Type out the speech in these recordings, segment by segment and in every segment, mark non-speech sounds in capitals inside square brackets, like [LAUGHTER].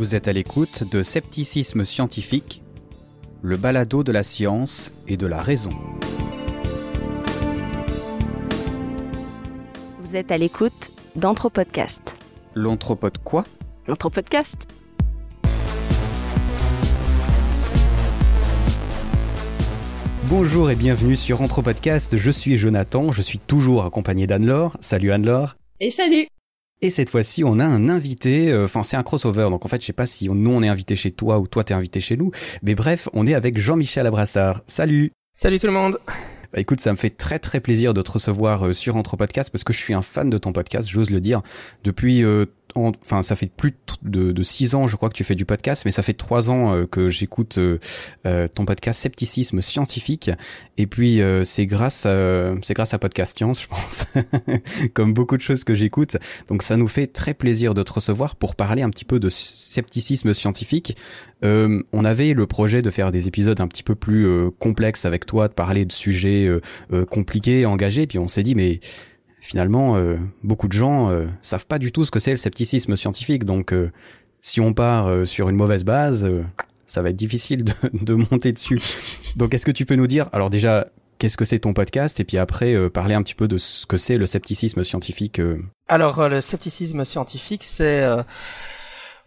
Vous êtes à l'écoute de Scepticisme scientifique, le balado de la science et de la raison. Vous êtes à l'écoute d'Anthropodcast. L'anthropode quoi? L'Anthropodcast Bonjour et bienvenue sur Anthropodcast, je suis Jonathan, je suis toujours accompagné d'Anne-Laure. Salut Anne-Laure. Et salut Et cette fois-ci, on a un invité, euh, enfin c'est un crossover, donc en fait je sais pas si nous on est invité chez toi ou toi t'es invité chez nous, mais bref, on est avec Jean-Michel Abrassard. Salut. Salut tout le monde. Bah écoute, ça me fait très très plaisir de te recevoir euh, sur Anthropodcast parce que je suis un fan de ton podcast, j'ose le dire, depuis euh, enfin ça fait plus de, de six ans je crois que tu fais du podcast mais ça fait trois ans euh, que j'écoute euh, euh, ton podcast scepticisme scientifique. Et puis c'est grâce c'est grâce à podcast science je pense. [LAUGHS] Comme beaucoup de choses que j'écoute. Donc ça nous fait très plaisir de te recevoir pour parler un petit peu de scepticisme scientifique. On avait le projet de faire des épisodes un petit peu plus complexes avec toi de parler de sujets compliqués engagés. Puis on s'est dit mais finalement, euh, beaucoup de gens euh, savent pas du tout ce que c'est le scepticisme scientifique. Donc, euh, si on part sur une mauvaise base, ça va être difficile de, [LAUGHS] de monter dessus. Donc, est-ce que tu peux nous dire, alors déjà, qu'est-ce que c'est ton podcast? Et puis après parler un petit peu de ce que c'est le scepticisme scientifique Alors, le scepticisme scientifique, c'est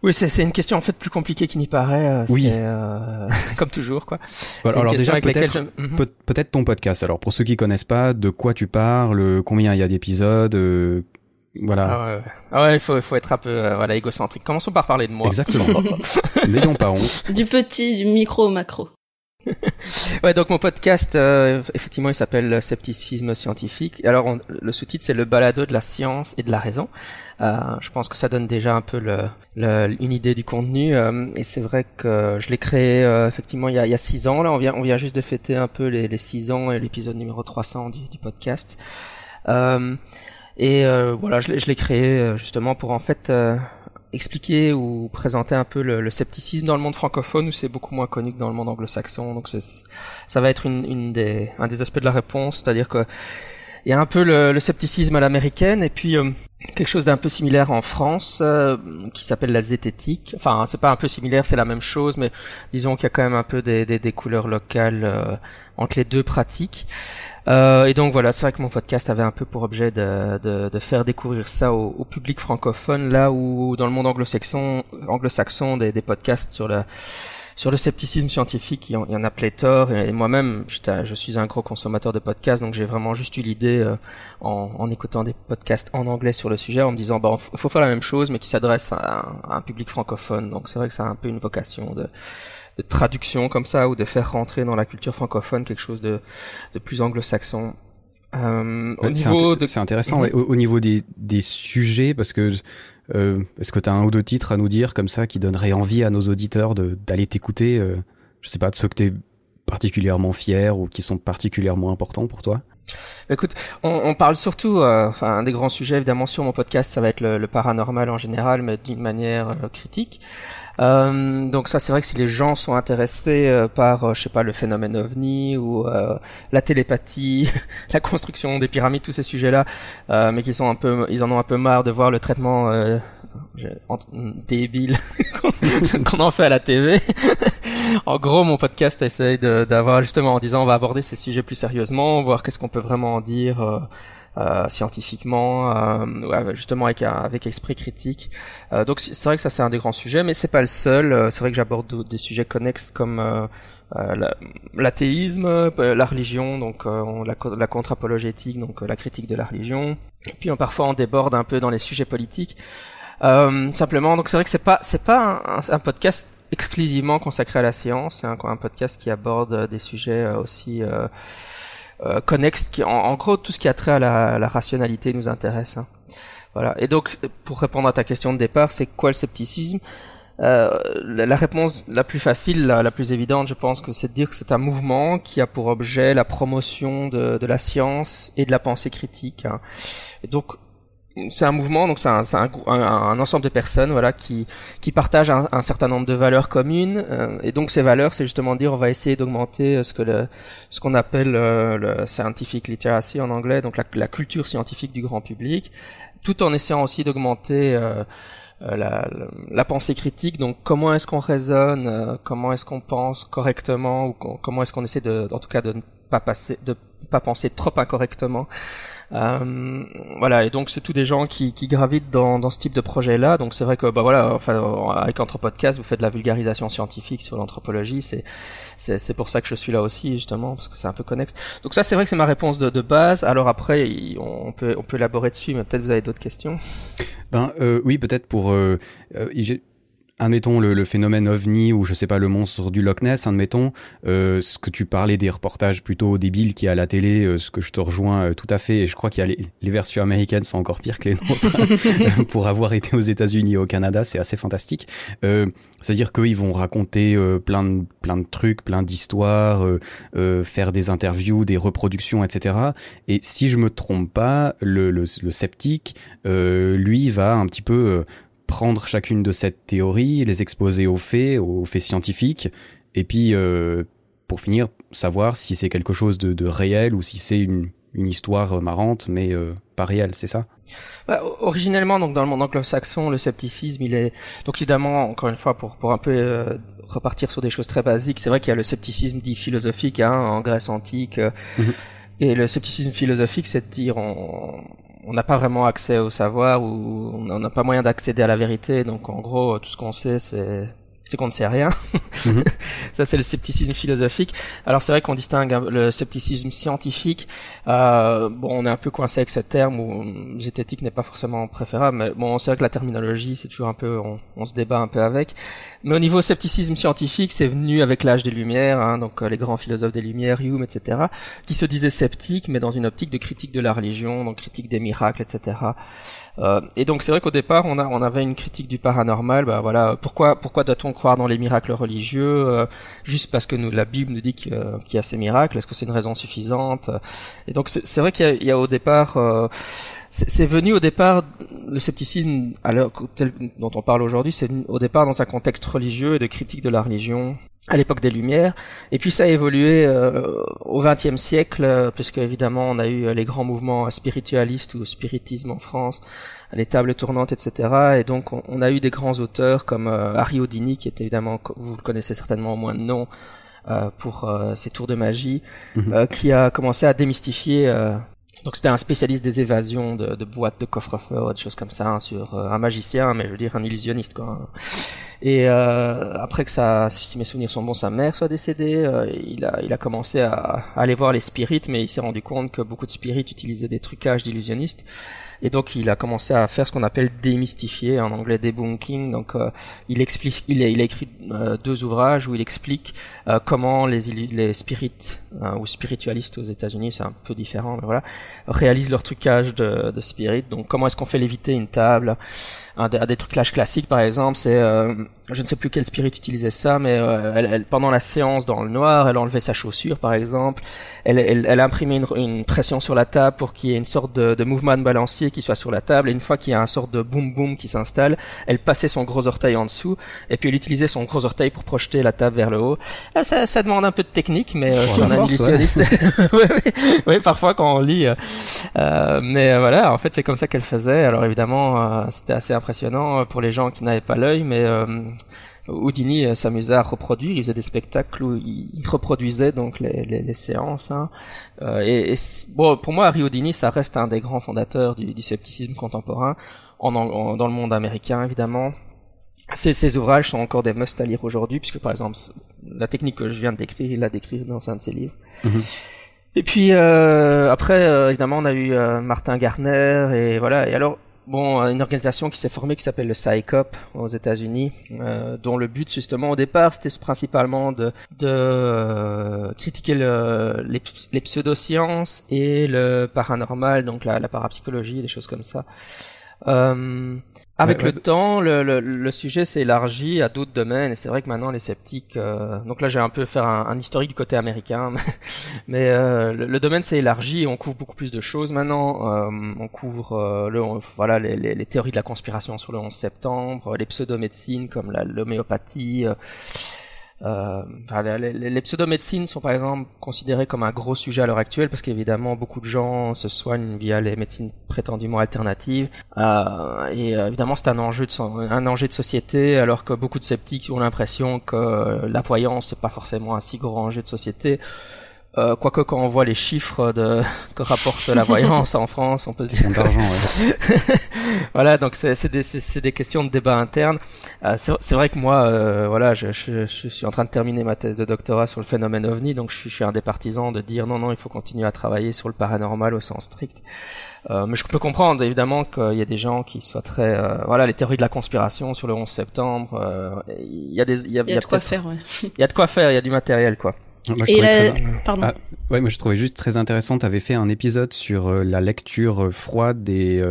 oui, c'est une question en fait plus compliquée qu'il n'y paraît. Euh, oui. Euh, [LAUGHS] comme toujours, quoi. alors déjà, peut-être mhm. peut ton podcast. Alors pour ceux qui connaissent pas, de quoi tu parles, combien il y a d'épisodes, euh, voilà. Ah ouais, ah ouais, il faut, faut être un peu voilà égocentrique. Commençons par parler de moi. Exactement. [LAUGHS] N'ayons pas honte. Du petit, du micro au macro. [LAUGHS] ouais, donc mon podcast, effectivement, il s'appelle Scepticisme scientifique. Alors, le sous-titre, c'est le balado de la science et de la raison. Euh, je pense que ça donne déjà un peu le, une idée du contenu. Euh, et c'est vrai que je l'ai créé euh, effectivement il y, a, il y a six ans. Là, on vient, on vient juste de fêter un peu les, les six ans et l'épisode numéro 300 du, du podcast. et voilà, je l'ai créé justement pour en fait expliquer ou présenter un peu le, le, scepticisme dans le monde francophone où c'est beaucoup moins connu que dans le monde anglo-saxon. Donc ça va être une, une des, un des aspects de la réponse, c'est-à-dire que il y a un peu le, le scepticisme à l'américaine et puis euh, quelque chose d'un peu similaire en France euh, qui s'appelle la zététique. Enfin, c'est pas un peu similaire, c'est la même chose, mais disons qu'il y a quand même un peu des, des, des couleurs locales euh, entre les deux pratiques. et donc voilà, c'est vrai que mon podcast avait un peu pour objet de, de, de faire découvrir ça au, au, public francophone, là où dans le monde anglo-saxon, anglo-saxon des, des podcasts sur la sur le scepticisme scientifique, il y en, a pléthore. Et, moi-même, je suis un gros consommateur de podcasts, donc j'ai vraiment juste eu l'idée euh, en, en, écoutant des podcasts en anglais sur le sujet, en me disant, il faut faire la même chose, mais qui s'adresse à, un public francophone. Donc c'est vrai que ça a un peu une vocation de, de traduction comme ça, ou de faire rentrer dans la culture francophone quelque chose de, de plus anglo-saxon. Euh, au niveau de... c'est intéressant mhm. au, niveau des, des sujets parce que est-ce que tu as un ou deux titres à nous dire comme ça qui donneraient envie à nos auditeurs d'aller t'écouter euh, Je sais pas, de ceux que tu es particulièrement fier ou qui sont particulièrement importants pour toi? Écoute, on, on parle surtout, euh, enfin, un des grands sujets évidemment sur mon podcast, ça va être le, le paranormal en général, mais d'une manière euh, critique. Euh, donc ça, c'est vrai que si les gens sont intéressés euh, par, euh, je sais pas, le phénomène ovni ou la télépathie, [LAUGHS] la construction des pyramides, tous ces sujets-là, mais qui sont un peu, ils en ont un peu marre de voir le traitement débile [LAUGHS] qu'on en fait à la TV. [LAUGHS] en gros, mon podcast essaye d'avoir justement en disant on va aborder ces sujets plus sérieusement, voir qu'est-ce qu'on peut vraiment en dire euh, scientifiquement, euh, justement avec avec esprit critique. Euh, donc c'est vrai que ça c'est un des grands sujets, mais c'est pas le seul. c'est vrai que j'aborde des sujets connexes comme l'athéisme, la, religion, donc la, la contre-apologétique, donc la critique de la religion. Et puis parfois on déborde un peu dans les sujets politiques. simplement, donc c'est vrai que c'est pas c'est pas un, un, podcast exclusivement consacré à la science, c'est un, un, podcast qui aborde des sujets aussi euh, connexe, qui, en, gros tout ce qui a trait à la, rationalité nous intéresse. Hein. Voilà. Et donc, pour répondre à ta question de départ, c'est quoi le scepticisme? Euh, la, réponse la plus facile, la, plus évidente, je pense que c'est de dire que c'est un mouvement qui a pour objet la promotion de, de la science et de la pensée critique. Hein. Donc, c'est un mouvement, donc c'est un, un, un, ensemble de personnes, voilà, qui qui partagent un, un certain nombre de valeurs communes. Euh, et donc ces valeurs, c'est justement dire, on va essayer d'augmenter euh, ce que le, ce qu'on appelle euh, le scientific literacy en anglais, donc la, la, culture scientifique du grand public, tout en essayant aussi d'augmenter la, la, pensée critique. Donc comment est-ce qu'on raisonne, comment est-ce qu'on pense correctement ou comment est-ce qu'on essaie de, en tout cas, de ne pas passer, de pas penser trop incorrectement. Euh, voilà, et donc c'est tous des gens qui, qui gravitent dans, dans ce type de projet-là. Donc c'est vrai que bah voilà, enfin avec Anthropodcast, vous faites de la vulgarisation scientifique sur l'anthropologie. C'est c'est pour ça que je suis là aussi justement parce que c'est un peu connexe. Donc ça c'est vrai que c'est ma réponse de, de base. Alors après on peut on peut élaborer dessus, mais peut-être vous avez d'autres questions. Ben euh, oui, peut-être pour euh, euh admettons le, le, phénomène ovni ou je sais pas le monstre du Loch Ness, admettons euh, ce que tu parlais des reportages plutôt débiles qui a à la télé, euh, ce que je te rejoins euh, tout à fait. Et je crois qu'il y a les, les, versions américaines sont encore pires que les nôtres [LAUGHS] [LAUGHS] pour avoir été aux États-Unis et au Canada, c'est assez fantastique. Euh, c'est-à-dire qu'ils vont raconter plein de plein de trucs, plein d'histoires, faire des interviews, des reproductions, etc. Et si je me trompe pas, le, le, le sceptique, lui, va un petit peu prendre chacune de ces théories, les exposer aux faits, aux faits scientifiques, et puis euh, pour finir savoir si c'est quelque chose de, de, réel ou si c'est une, une, histoire marrante mais euh, pas réelle, c'est ça? Bah, Originellement, donc dans le monde anglo-saxon, le scepticisme, il est donc évidemment encore une fois pour pour un peu euh, repartir sur des choses très basiques, c'est vrai qu'il y a le scepticisme dit philosophique hein, en Grèce antique. Mhm. Et le scepticisme philosophique, c'est de dire on, on n'a pas vraiment accès au savoir ou on n'a pas moyen d'accéder à la vérité. Donc en gros, tout ce qu'on sait, c'est c'est qu'on ne sait rien. Mhm. [LAUGHS] Ça, c'est le scepticisme philosophique. Alors, c'est vrai qu'on distingue le scepticisme scientifique. Euh, bon, on est un peu coincé avec ce terme où zététique n'est pas forcément préférable, mais bon, c'est vrai que la terminologie, c'est toujours un peu, on, se débat un peu avec. Mais au niveau scepticisme scientifique, c'est venu avec l'âge des Lumières, hein, donc euh, les grands philosophes des Lumières, Hume, etc., qui se disaient sceptiques, mais dans une optique de critique de la religion, donc critique des miracles, etc. Euh, et donc c'est vrai qu'au départ on, a, on avait une critique du paranormal. Bah voilà, pourquoi pourquoi doit-on croire dans les miracles religieux euh, juste parce que nous la Bible nous dit qu'il y, a ces miracles? Est-ce que c'est une raison suffisante? Et donc c'est vrai qu'il y, a au départ euh, c'est venu au départ le scepticisme à l'heure dont on parle aujourd'hui, c'est au départ dans un contexte religieux et de critique de la religion à l'époque des Lumières, et puis ça a évolué euh, au XXe siècle, puisque évidemment on a eu les grands mouvements spiritualistes ou spiritisme en France, les tables tournantes, etc. Et donc on, a eu des grands auteurs comme euh, Harry Houdini, qui est évidemment, vous le connaissez certainement au moins de nom, euh, pour ses tours de magie, mhm. qui a commencé à démystifier donc c'était un spécialiste des évasions de, de boîtes de coffre-fort, des choses comme ça, hein, sur euh, un magicien, mais je veux dire un illusionniste quoi. Et euh, après que ça, si mes souvenirs sont bons, sa mère soit décédée, euh, il a il a commencé à, à, aller voir les spirites, mais il s'est rendu compte que beaucoup de spirites utilisaient des trucages d'illusionnistes et donc il a commencé à faire ce qu'on appelle démystifier, en anglais debunking. Donc euh, il explique, il a, il a écrit euh, deux ouvrages où il explique euh, comment les, les spirites ou spiritualistes aux États-Unis, c'est un peu différent, mais voilà, réalisent leur trucage de, de spirit. Donc comment est-ce qu'on fait léviter une table un des, des trucages classiques par exemple c'est je ne sais plus quel spirit utilisait ça mais elle, elle, pendant la séance dans le noir elle enlevait sa chaussure par exemple. Elle, elle, elle imprimait une, une, pression sur la table pour qu'il y ait une sorte de, de mouvement de balancier qui soit sur la table, et une fois qu'il y a un sort de boom boom qui s'installe, elle passait son gros orteil en dessous, et puis elle utilisait son gros orteil pour projeter la table vers le haut. Là, ça, ça demande un peu de technique, mais euh, si on a une illusionniste, oui, parfois quand on lit, euh, euh, mais voilà, en fait c'est comme ça qu'elle faisait. Alors évidemment, c'était assez impressionnant pour les gens qui n'avaient pas l'œil, mais Houdini euh, s'amusait à reproduire, il faisait des spectacles où il reproduisait donc les, séances. Hein. Euh, et, bon, pour moi, Harry Houdini, ça reste un des grands fondateurs du, scepticisme contemporain, en, en, dans le monde américain évidemment. Ces, ouvrages sont encore des must à lire aujourd'hui, puisque par exemple, la technique que je viens de décrire, il l'a décrit dans un de ses livres. Mm-hmm. Et puis euh, après, euh, évidemment, on a eu euh, Martin Garner et voilà. Et alors, bon, une organisation qui s'est formée qui s'appelle le PsyCop aux États-Unis, euh, dont le but justement au départ c'était principalement de, de euh, critiquer le, les, les, pseudosciences et le paranormal, donc la, la parapsychologie, des choses comme ça. Euh, avec le temps, le, le, le sujet s'est élargi à d'autres domaines et c'est vrai que maintenant les sceptiques. Euh, donc là, j'ai un peu faire un, un, historique du côté américain, [LAUGHS] mais euh, le, domaine s'est élargi et on couvre beaucoup plus de choses maintenant. Euh, on couvre euh, le, voilà les, les, les, théories de la conspiration sur le 11 septembre, les pseudomédecines comme l'homéopathie. Euh, les, les, pseudomédecines sont par exemple considérées comme un gros sujet à l'heure actuelle parce qu'évidemment beaucoup de gens se soignent via les médecines prétendument alternatives euh, et euh, évidemment c'est un enjeu de un enjeu de société alors que beaucoup de sceptiques ont l'impression que la voyance c'est pas forcément un si grand enjeu de société. Euh, quoique quand on voit les chiffres de [LAUGHS] que rapporte la voyance en France, on peut se dire ouais. [LAUGHS] voilà, donc c'est des, des questions de débat interne. Euh, c'est vrai que moi, euh, voilà, je, je, je, suis en train de terminer ma thèse de doctorat sur le phénomène ovni, donc je suis, je suis un des partisans de dire non, non, il faut continuer à travailler sur le paranormal au sens strict. Euh, mais je peux comprendre évidemment qu'il y a des gens qui soient très, euh, voilà, les théories de la conspiration sur le 11 septembre. Euh, il y a des, il y a, il y a de quoi faire. Ouais. Il y a de quoi faire, il y a du matériel, quoi. Moi, je très... Pardon. Ah, ouais, moi je trouvais juste très intéressant. Tu avais fait un épisode sur euh, la lecture euh, froide et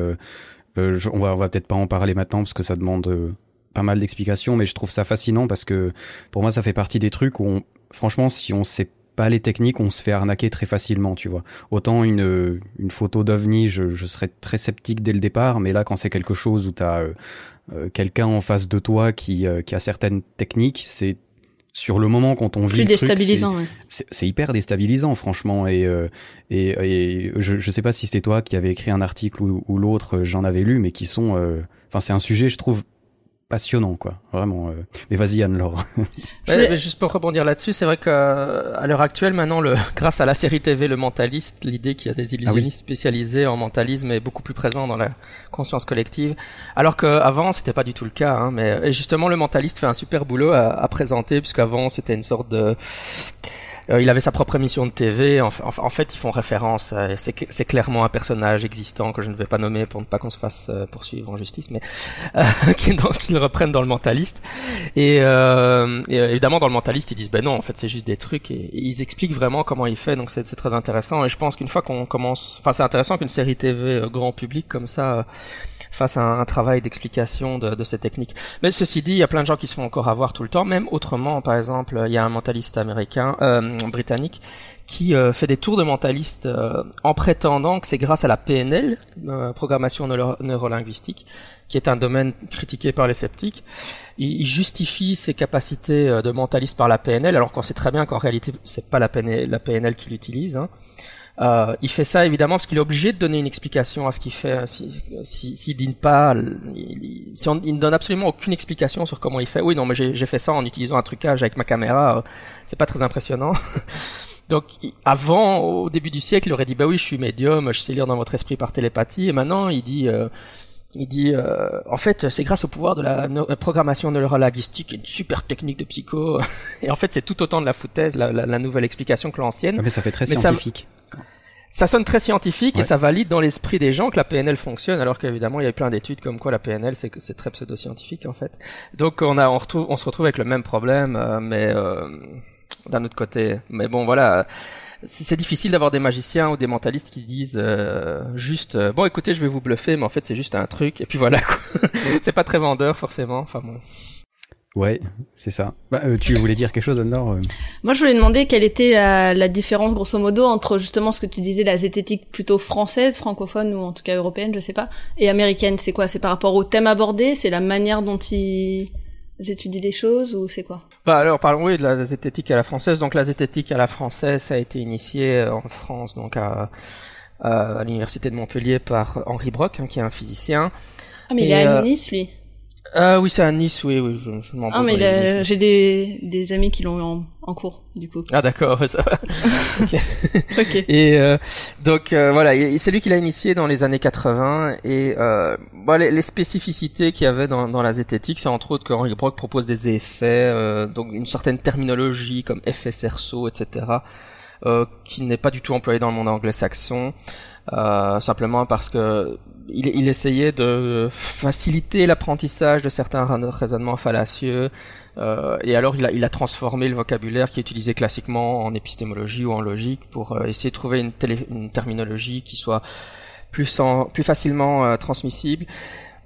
euh, on va on va peut-être pas en parler maintenant parce que ça demande pas mal d'explications, mais je trouve ça fascinant parce que pour moi ça fait partie des trucs où franchement si on sait pas les techniques, on se fait arnaquer très facilement, tu vois. Autant une une photo d'ovni, je, je serais très sceptique dès le départ, mais là quand c'est quelque chose où tu as quelqu'un en face de toi qui, qui a certaines techniques, c'est sur le moment quand on vit plus déstabilisant c'est hyper déstabilisant franchement. Et euh, et, et je je sais pas si c'était toi qui avait écrit un article ou, ou l'autre j'en avais lu mais qui sont euh, enfin c'est un sujet je trouve passionnant quoi. Vraiment euh. mais vas-y Anne-Laure. [LAUGHS] Ouais, juste pour rebondir là-dessus c'est vrai que euh, à l'heure actuelle maintenant le [LAUGHS] grâce à la série TV le mentaliste l'idée qu'il y a des illusionnistes ah spécialisés en mentalisme est beaucoup plus présent dans la conscience collective. Alors qu'avant c'était pas du tout le cas hein, mais justement le mentaliste fait un super boulot à, à présenter puisqu'avant c'était une sorte de il avait sa propre émission de TV. En, en, fait, ils font référence. C'est clairement un personnage existant que je ne vais pas nommer pour ne pas qu'on se fasse euh, poursuivre en justice, mais euh, [LAUGHS] qu'ils reprennent dans le mentaliste. Et, euh, et, évidemment, dans le mentaliste, ils disent ben non, en fait, c'est juste des trucs. Et, ils expliquent vraiment comment il fait. Donc c'est très intéressant. Et je pense qu'une fois qu'on commence, enfin, c'est intéressant qu'une série TV grand public comme ça face à un, travail d'explication de, de, ces techniques. Mais ceci dit, il y a plein de gens qui se font encore avoir tout le temps, même autrement. Par exemple, il y a un mentaliste américain, euh, britannique, qui euh, fait des tours de mentaliste euh, en prétendant que c'est grâce à la PNL, euh, programmation neuro neurolinguistique, qui est un domaine critiqué par les sceptiques. Il, il justifie ses capacités de mentaliste par la PNL, alors qu'on sait très bien qu'en réalité c'est pas la PNL, la PNL qu'il utilise. Hein. Euh, il fait ça évidemment parce qu'il est obligé de donner une explication à ce qu'il fait. S'il si, si, dit pas, il, si on, il ne donne absolument aucune explication sur comment il fait. Oui, non, mais j'ai fait ça en utilisant un trucage avec ma caméra. Euh, c'est pas très impressionnant. [LAUGHS] Donc avant, au début du siècle, il aurait dit bah oui, je suis médium, je sais lire dans votre esprit par télépathie. Et maintenant, il dit euh, il dit, euh, en fait, c'est grâce au pouvoir de la, programmation neurolinguistique, une super technique de psycho. [LAUGHS] Et en fait, c'est tout autant de la foutaise, la, la, nouvelle explication que l'ancienne. Ah, mais ça fait très scientifique. Ça, sonne très scientifique et ça valide dans l'esprit des gens que la PNL fonctionne, alors qu'évidemment, il y a plein d'études comme quoi la PNL, c'est c'est très pseudo-scientifique en fait. Donc, on a, on retrouve, on se retrouve avec le même problème, euh, mais euh, d'un autre côté. Mais bon, voilà. C'est difficile d'avoir des magiciens ou des mentalistes qui disent euh, juste euh, bon écoutez je vais vous bluffer mais en fait c'est juste un truc et puis voilà [LAUGHS] c'est pas très vendeur forcément. Enfin bon Ouais, c'est ça. Bah, euh, tu voulais dire quelque chose, Anne-Laure Moi, je voulais demander quelle était la, la, différence, grosso modo, entre justement ce que tu disais, la zététique plutôt française, francophone ou en tout cas européenne, je sais pas, et américaine. C'est quoi? C'est par rapport au thème abordé? C'est la manière dont ils étudiez les choses ou c'est quoi? Bah alors parlons oui de la zététique à la française. Donc la zététique à la française ça a été initié euh, en France donc à, à l'université de Montpellier par Henri Brock hein, qui est un physicien. Ah mais il est à euh, Nice lui. Euh, oui, c'est à Nice, oui, oui, je, je m'en Ah, mais j'ai des, des amis qui l'ont eu en, en, cours, du coup. Ah, d'accord, ça va. [LAUGHS] ok. [LAUGHS] Et euh, donc, euh, voilà, c'est lui qui l'a initié dans les années 80. Et euh, bon, les, les, spécificités qu'il y avait dans, dans la zététique, c'est entre autres que Henri Brock propose des effets, euh, donc une certaine terminologie comme effet cerceau, etc., euh, qui n'est pas du tout employée dans le monde anglo-saxon. Euh, simplement parce que il, essayait de faciliter l'apprentissage de certains raisonnements fallacieux, euh, et alors il a, il a transformé le vocabulaire qui est utilisé classiquement en épistémologie ou en logique pour euh, essayer de trouver une, une, terminologie qui soit plus, facilement transmissible.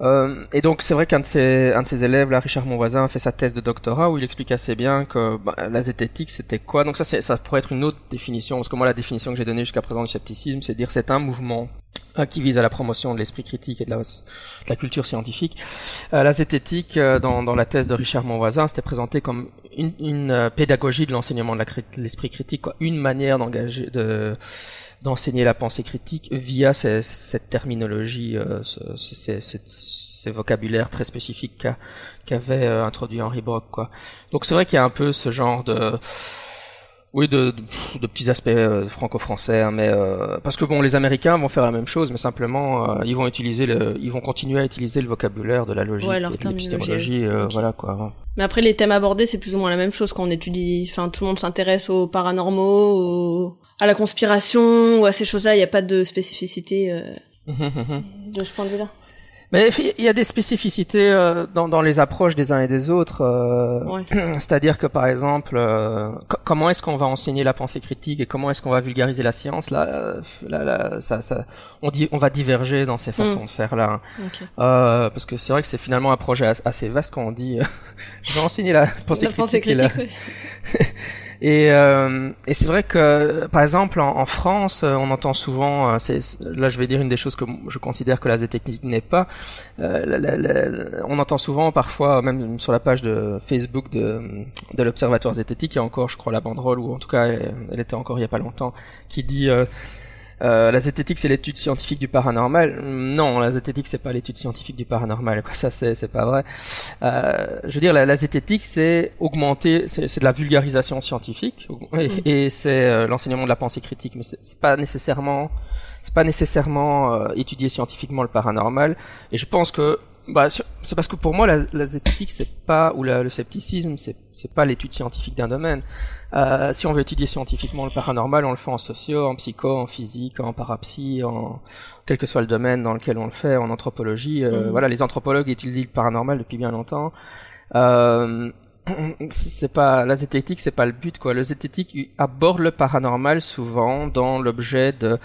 Euh, et donc c'est vrai qu'un de ses élèves, là, Richard Monvoisin, a fait sa thèse de doctorat où il explique assez bien que bah, la zététique c'était quoi. Donc ça ça pourrait être une autre définition parce que moi la définition que j'ai donnée jusqu'à présent du scepticisme, c'est dire c'est un mouvement qui vise à la promotion de l'esprit critique et de la, de la culture scientifique. Euh, la zététique, euh, dans, dans, la thèse de Richard Monvoisin, c'était présenté comme une, une euh, pédagogie de l'enseignement de l'esprit critique, quoi. une manière d'engager, de d'enseigner la pensée critique via cette terminologie, euh, ces, ces, vocabulaires très spécifiques qu'avait euh, introduit Henri Brock. Quoi. Donc c'est vrai qu'il y a un peu ce genre de oui, de, de, petits aspects euh, franco-français, hein, mais euh, parce que bon, les Américains vont faire la même chose, mais simplement euh, ils vont utiliser le, ils vont continuer à utiliser le vocabulaire de la logique et de l'épistémologie, voilà quoi. Mais après, les thèmes abordés, c'est plus ou moins la même chose quand on étudie. Enfin, tout le monde s'intéresse aux paranormaux, à la conspiration ou à ces choses-là. Il n'y a pas de spécificité [LAUGHS] de ce point de vue-là. Mais il y a des spécificités euh, dans, dans, les approches des uns et des autres. Euh, [CLEARS THROAT] C'est-à-dire que par exemple, euh, comment est-ce qu'on va enseigner la pensée critique et comment est-ce qu'on va vulgariser la science Là, là, là ça, ça, on dit, on va diverger dans ces façons mm. de faire là. Hein. parce que c'est vrai que c'est finalement un projet assez vaste quand on dit, [LAUGHS] je vais enseigner la pensée critique. Et, [LAUGHS] euh, et c'est vrai que, par exemple, en, en, France, euh, on entend souvent, euh, c'est, là je vais dire une des choses que je considère que la Z-technique n'est pas, euh, on entend souvent, parfois, même sur la page de Facebook de, de l'Observatoire zététique, il y a encore, je crois, la banderole, ou en tout cas, elle, était encore il y a pas longtemps, qui dit... Euh, la zététique, c'est l'étude scientifique du paranormal. Non, la zététique, c'est pas l'étude scientifique du paranormal. Quoi, [LAUGHS] ça, c'est, c'est pas vrai. Euh, je veux dire, la, la zététique, c'est augmenter, c'est, c'est de la vulgarisation scientifique et, mm. et c'est euh, l'enseignement de la pensée critique. Mais c'est, pas nécessairement, c'est pas nécessairement euh, étudier scientifiquement le paranormal. Et je pense que bah, c'est parce que pour moi la, la zététique c'est pas ou la, le scepticisme c'est c'est pas l'étude scientifique d'un domaine. Euh, si on veut étudier scientifiquement le paranormal, on le fait en socio, en psycho, en physique, en parapsie, en quel que soit le domaine dans lequel on le fait, en anthropologie. Euh, mhm. Voilà, les anthropologues étudient le paranormal depuis bien longtemps. Euh, c'est pas la zététique, c'est pas le but quoi. Le zététique aborde le paranormal souvent dans l'objet de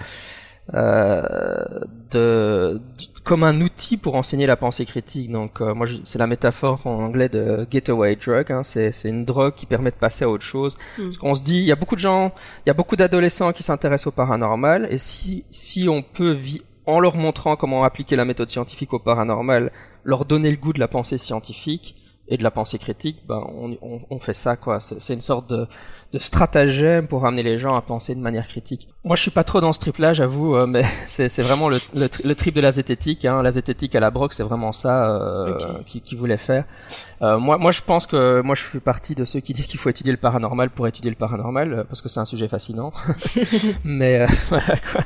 euh, de, comme un outil pour enseigner la pensée critique. Donc euh, moi c'est la métaphore en anglais de getaway drug. Hein. C'est une drogue qui permet de passer à autre chose. Mm. Parce qu'on se dit il y a beaucoup de gens, il y a beaucoup d'adolescents qui s'intéressent au paranormal et si si on peut en leur montrant comment appliquer la méthode scientifique au paranormal, leur donner le goût de la pensée scientifique, et de la pensée critique, ben on, on, on fait ça quoi. C'est une sorte de, de, stratagème pour amener les gens à penser de manière critique. Moi, je suis pas trop dans ce trip-là, j'avoue, euh, mais [LAUGHS] c'est vraiment le, le, trip de la zététique. Hein. La zététique à la broc, c'est vraiment ça euh, qui, qui voulait faire. Euh, moi, moi, je pense que moi, je fais partie de ceux qui disent qu'il faut étudier le paranormal pour étudier le paranormal, euh, parce que c'est un sujet fascinant. [LAUGHS] [LAUGHS] mais voilà quoi.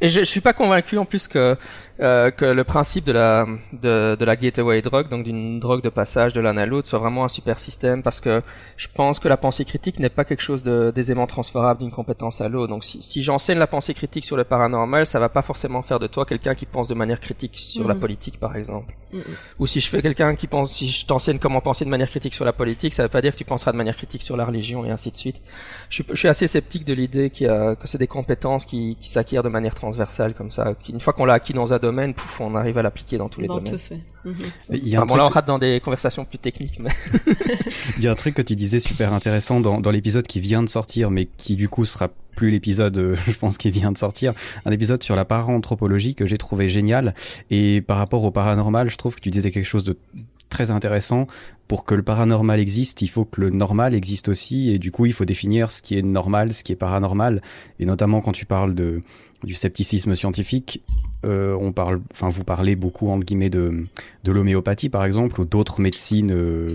Et je, je suis pas convaincu en plus que euh, que le principe de la de, de la gateway drug, donc d'une drogue de passage de l'un à l'autre, soit vraiment un super système parce que je pense que la pensée critique n'est pas quelque chose de d'aisément transférable d'une compétence à l'autre. Donc si, si j'enseigne la pensée critique sur le paranormal, ça va pas forcément faire de toi quelqu'un qui pense de manière critique sur la politique, par exemple. Ou si je fais quelqu'un qui pense, si je t'enseigne comment penser de manière critique sur la politique, ça veut pas dire que tu penseras de manière critique sur la religion et ainsi de suite. Je suis, je suis assez sceptique de l'idée que c'est des compétences qui, qui s'acquièrent de manière transversale comme ça. Une fois qu'on l'a acquis dans un domaine, pouf, on arrive à l'appliquer dans tous les domaines. Tous, mhm. Il y a bon, là, on rate dans des conversations plus techniques. Mais... [LAUGHS] Il y a un truc que tu disais super intéressant dans, dans l'épisode qui vient de sortir, mais qui du coup sera plus l'épisode, euh, [LAUGHS] je pense, qui vient de sortir, un épisode sur la para-anthropologie que j'ai trouvé génial. Et par rapport au paranormal, je trouve que tu disais quelque chose de très intéressant. Pour que le paranormal existe, il faut que le normal existe aussi, et du coup, il faut définir ce qui est normal, ce qui est paranormal. Et notamment quand tu parles de du scepticisme scientifique, euh, on parle, enfin vous parlez beaucoup entre guillemets de, de l'homéopathie par exemple ou d'autres médecines euh,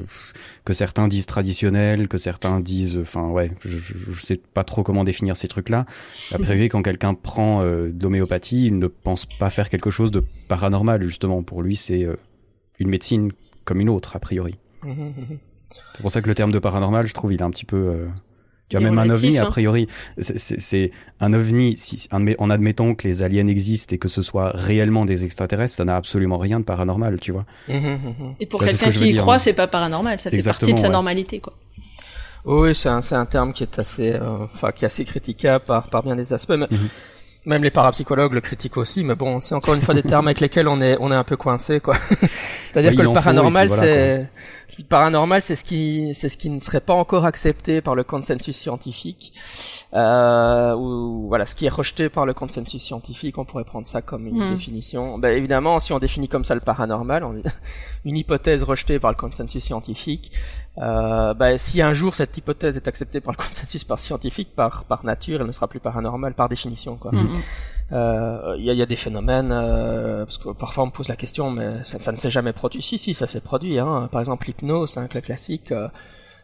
que certains disent traditionnelles, que certains disent, enfin ouais, je, je, sais pas trop comment définir ces trucs-là. Après, quand quelqu'un prend euh, de l'homéopathie, il ne pense pas faire quelque chose de paranormal justement. Pour lui, c'est une médecine comme une autre a priori. c'est pour ça que le terme de paranormal, je trouve, il est un petit peu tu as même un ovni, a hein. priori, c'est un ovni, si, en admettant que les aliens existent et que ce soit réellement des extraterrestres, ça n'a absolument rien de paranormal, tu vois. Mmh, mmh, mmh. Et pour quelqu'un qui y croit, hein. c'est pas paranormal, ça fait partie de sa normalité, quoi. Oui, c'est un, un terme qui est assez, euh, enfin, qui est assez critiquable par, par bien des aspects. Mais même les parapsychologues le critiquent aussi, mais bon, c'est encore une fois des termes avec lesquels on est on est un peu coincé quoi. [LAUGHS] C'est-à-dire que le paranormal c'est le paranormal c'est ce qui c'est ce qui ne serait pas encore accepté par le consensus scientifique euh, ou voilà ce qui est rejeté par le consensus scientifique, on pourrait prendre ça comme une hmm. définition. Ben évidemment, si on définit comme ça le paranormal, on, [LAUGHS] une hypothèse rejetée par le consensus scientifique, euh, ben, si un jour cette hypothèse est acceptée par le [LAUGHS] consensus par scientifique, par par nature, elle ne sera plus paranormale par définition quoi. Hmm. Euh, il y, a, y, a, des phénomènes euh, parce que parfois on me pose la question mais ça, ça ne s'est jamais produit si si ça s'est produit hein. par exemple l'hypnose un classique euh,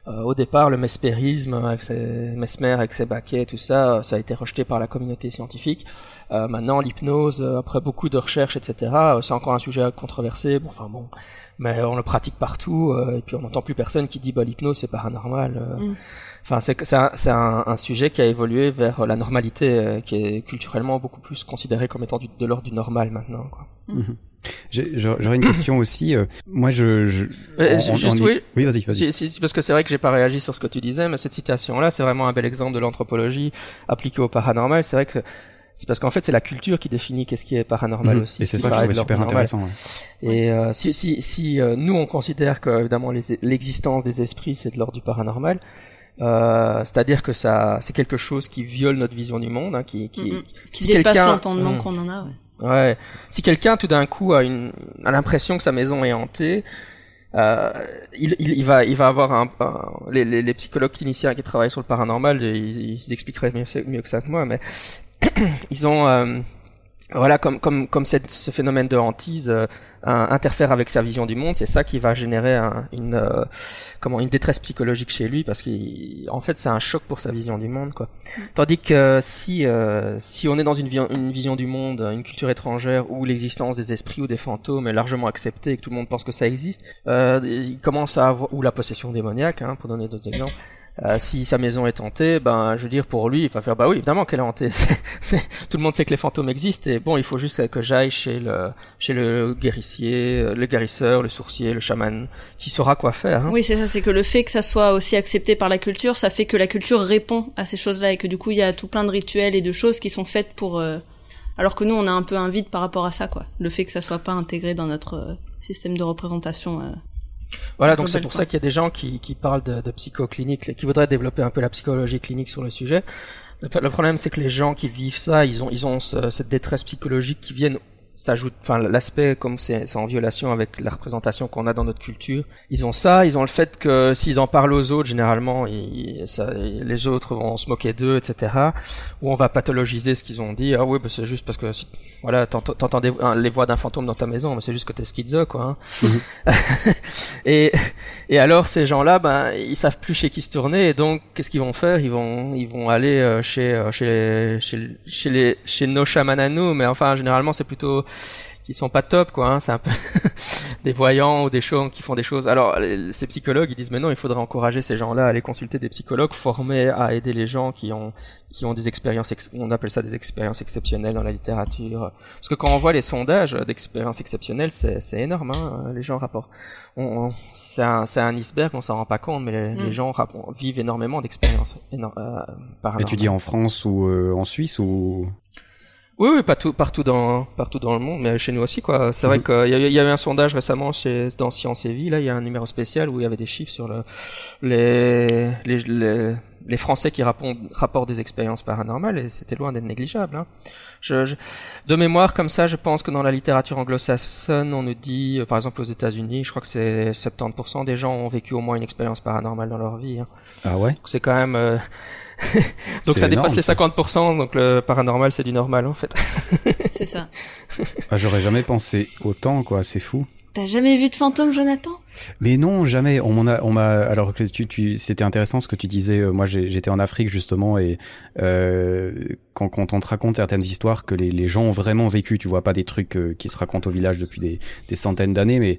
euh, au départ, le mesmérisme, avec ses, Mesmer, avec ses baquets, tout ça, ça a été rejeté par la communauté scientifique. Euh, maintenant, l'hypnose, euh, après beaucoup de recherches, etc., c'est encore un sujet controversé. Bon, enfin bon, mais on le pratique partout, et puis on n'entend plus personne qui dit bah l'hypnose c'est paranormal. Mm. Enfin, c'est c'est un, un, un, sujet qui a évolué vers la normalité, qui est culturellement beaucoup plus considéré comme étant de l'ordre du normal maintenant. Quoi. Mm-hmm. J'aurais une question aussi. Euh, moi, je, je euh, juste oui. Oui, vas-y, vas-y. parce que c'est vrai que j'ai pas réagi sur ce que tu disais, mais cette citation-là, c'est vraiment un bel exemple de l'anthropologie appliquée au paranormal. C'est vrai que c'est parce qu'en fait, c'est la culture qui définit qu'est-ce qui est paranormal mhm. aussi. Et c'est ça que je trouvais super intéressant. Et euh, si, si, si nous on considère que évidemment l'existence des esprits c'est de l'ordre du paranormal, euh, c'est-à-dire que ça, c'est quelque chose qui viole notre vision du monde, hein, qui, qui, mm qui dépasse l'entendement mm. qu'on en a. Ouais. Ouais. Si quelqu'un tout d'un coup a une a l'impression que sa maison est hantée, euh, il, il, il, va il va avoir un, les, les, les, psychologues cliniciens qui travaillent sur le paranormal, ils, ils expliqueraient mieux, mieux que ça que moi, mais [CLEARS THROAT] ils ont euh, voilà, comme comme comme ce phénomène de hantise euh, interfère avec sa vision du monde, c'est ça qui va générer un, une euh, comment une détresse psychologique chez lui parce qu'en fait c'est un choc pour sa vision du monde quoi. Tandis que si euh, si on est dans une, vision du monde, une culture étrangère où l'existence des esprits ou des fantômes est largement acceptée et que tout le monde pense que ça existe, il commence à avoir ou la possession démoniaque hein, pour donner d'autres exemples. Euh, si sa maison est hantée, ben je veux dire pour lui, il va faire bah oui évidemment qu'elle est hantée. [LAUGHS] tout le monde sait que les fantômes existent et bon il faut juste que j'aille chez le chez le guérissier, euh, le guérisseur, le sourcier, le chaman, qui saura quoi faire. Hein. Oui c'est ça, c'est que le fait que ça soit aussi accepté par la culture, ça fait que la culture répond à ces choses-là et que du coup il y a tout plein de rituels et de choses qui sont faites pour euh, alors que nous on a un peu un vide par rapport à ça quoi. Le fait que ça soit pas intégré dans notre système de représentation voilà, donc c'est pour ça qu'il y a des gens qui, qui parlent de, de psychoclinique, qui voudraient développer un peu la psychologie clinique sur le sujet. Le problème, c'est que les gens qui vivent ça, ils ont, ils ont cette détresse psychologique qui viennent s'ajoute, enfin l'aspect comme c'est en violation avec la représentation qu'on a dans notre culture. Ils ont ça, ils ont le fait que s'ils en parlent aux autres, généralement, ça, les autres vont se moquer d'eux, etc. Ou on va pathologiser ce qu'ils ont dit. Ah oui, bah, c'est juste parce que voilà, t'entends les voix d'un fantôme dans ta maison, mais c'est juste que t'es schizo, quoi. Hein. Mhm. [LAUGHS] et et alors ces gens-là, ben ils savent plus chez qui se tourner, et donc qu'est-ce qu'ils vont faire? Ils vont ils vont aller euh, chez euh, chez chez chez les chez nos chamans à nous, mais enfin généralement c'est plutôt qui sont pas top quoi hein, c'est un peu [LAUGHS] des voyants ou des choses qui font des choses. Alors ces psychologues ils disent mais non il faudrait encourager ces gens-là à aller consulter des psychologues formés à aider les gens qui ont qui ont des expériences on appelle ça des expériences exceptionnelles dans la littérature. Parce que quand on voit les sondages d'expériences exceptionnelles c'est c'est énorme hein, les gens rapportent. On, c'est un c'est un iceberg on s'en rend pas compte mais les, mm. gens vivent énormément d'expériences euh, Et tu dis en France ou euh, en Suisse ou? Oui, oui, partout, partout dans, partout dans le monde, mais chez nous aussi, quoi. C'est vrai mhm. qu'il y, y, a eu un sondage récemment chez, dans Science et Vie, là, il y a un numéro spécial où il y avait des chiffres sur le, les, les, les, Français qui rapportent, des expériences paranormales et c'était loin d'être négligeable. Hein. Je, de mémoire, comme ça, je pense que dans la littérature anglo-saxonne, on nous dit, euh, par exemple aux États-Unis, je crois que c'est 70% des gens ont vécu au moins une expérience paranormale dans leur vie. Hein. Ah ouais? C'est quand même. Euh, [LAUGHS] donc ça dépasse les 50%, donc le paranormal c'est du normal en fait. c'est ça. [LAUGHS] Ah, J'aurais jamais pensé autant quoi, c'est fou. T'as jamais vu de fantôme, Jonathan? Mais non, jamais. On m'en a, on m'a. Alors que tu, tu c'était intéressant ce que tu disais. Euh, moi, j'étais en Afrique justement et euh, quand, quand on te raconte certaines histoires que les, les gens ont vraiment vécu, tu vois pas des trucs euh, qui se racontent au village depuis des, des centaines d'années, mais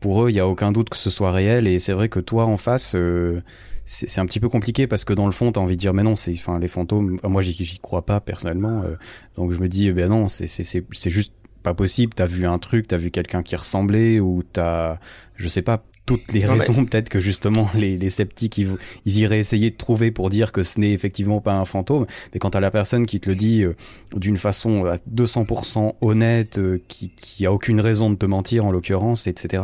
pour eux, il y a aucun doute que ce soit réel. Et c'est vrai que toi en face. Euh, c'est un petit peu compliqué parce que dans le fond, t'as envie de dire mais non, c'est enfin les fantômes. Moi, j'y crois pas personnellement, euh, donc je me dis ben non, c'est c'est c'est juste pas possible. T'as vu un truc, t'as vu quelqu'un qui ressemblait ou t'as, je sais pas. toutes les raisons peut-être que justement [LAUGHS] les, les sceptiques ils, ils, iraient essayer de trouver pour dire que ce n'est effectivement pas un fantôme mais quand à la personne qui te le dit euh, d'une façon à 200% honnête euh, qui, qui a aucune raison de te mentir en l'occurrence etc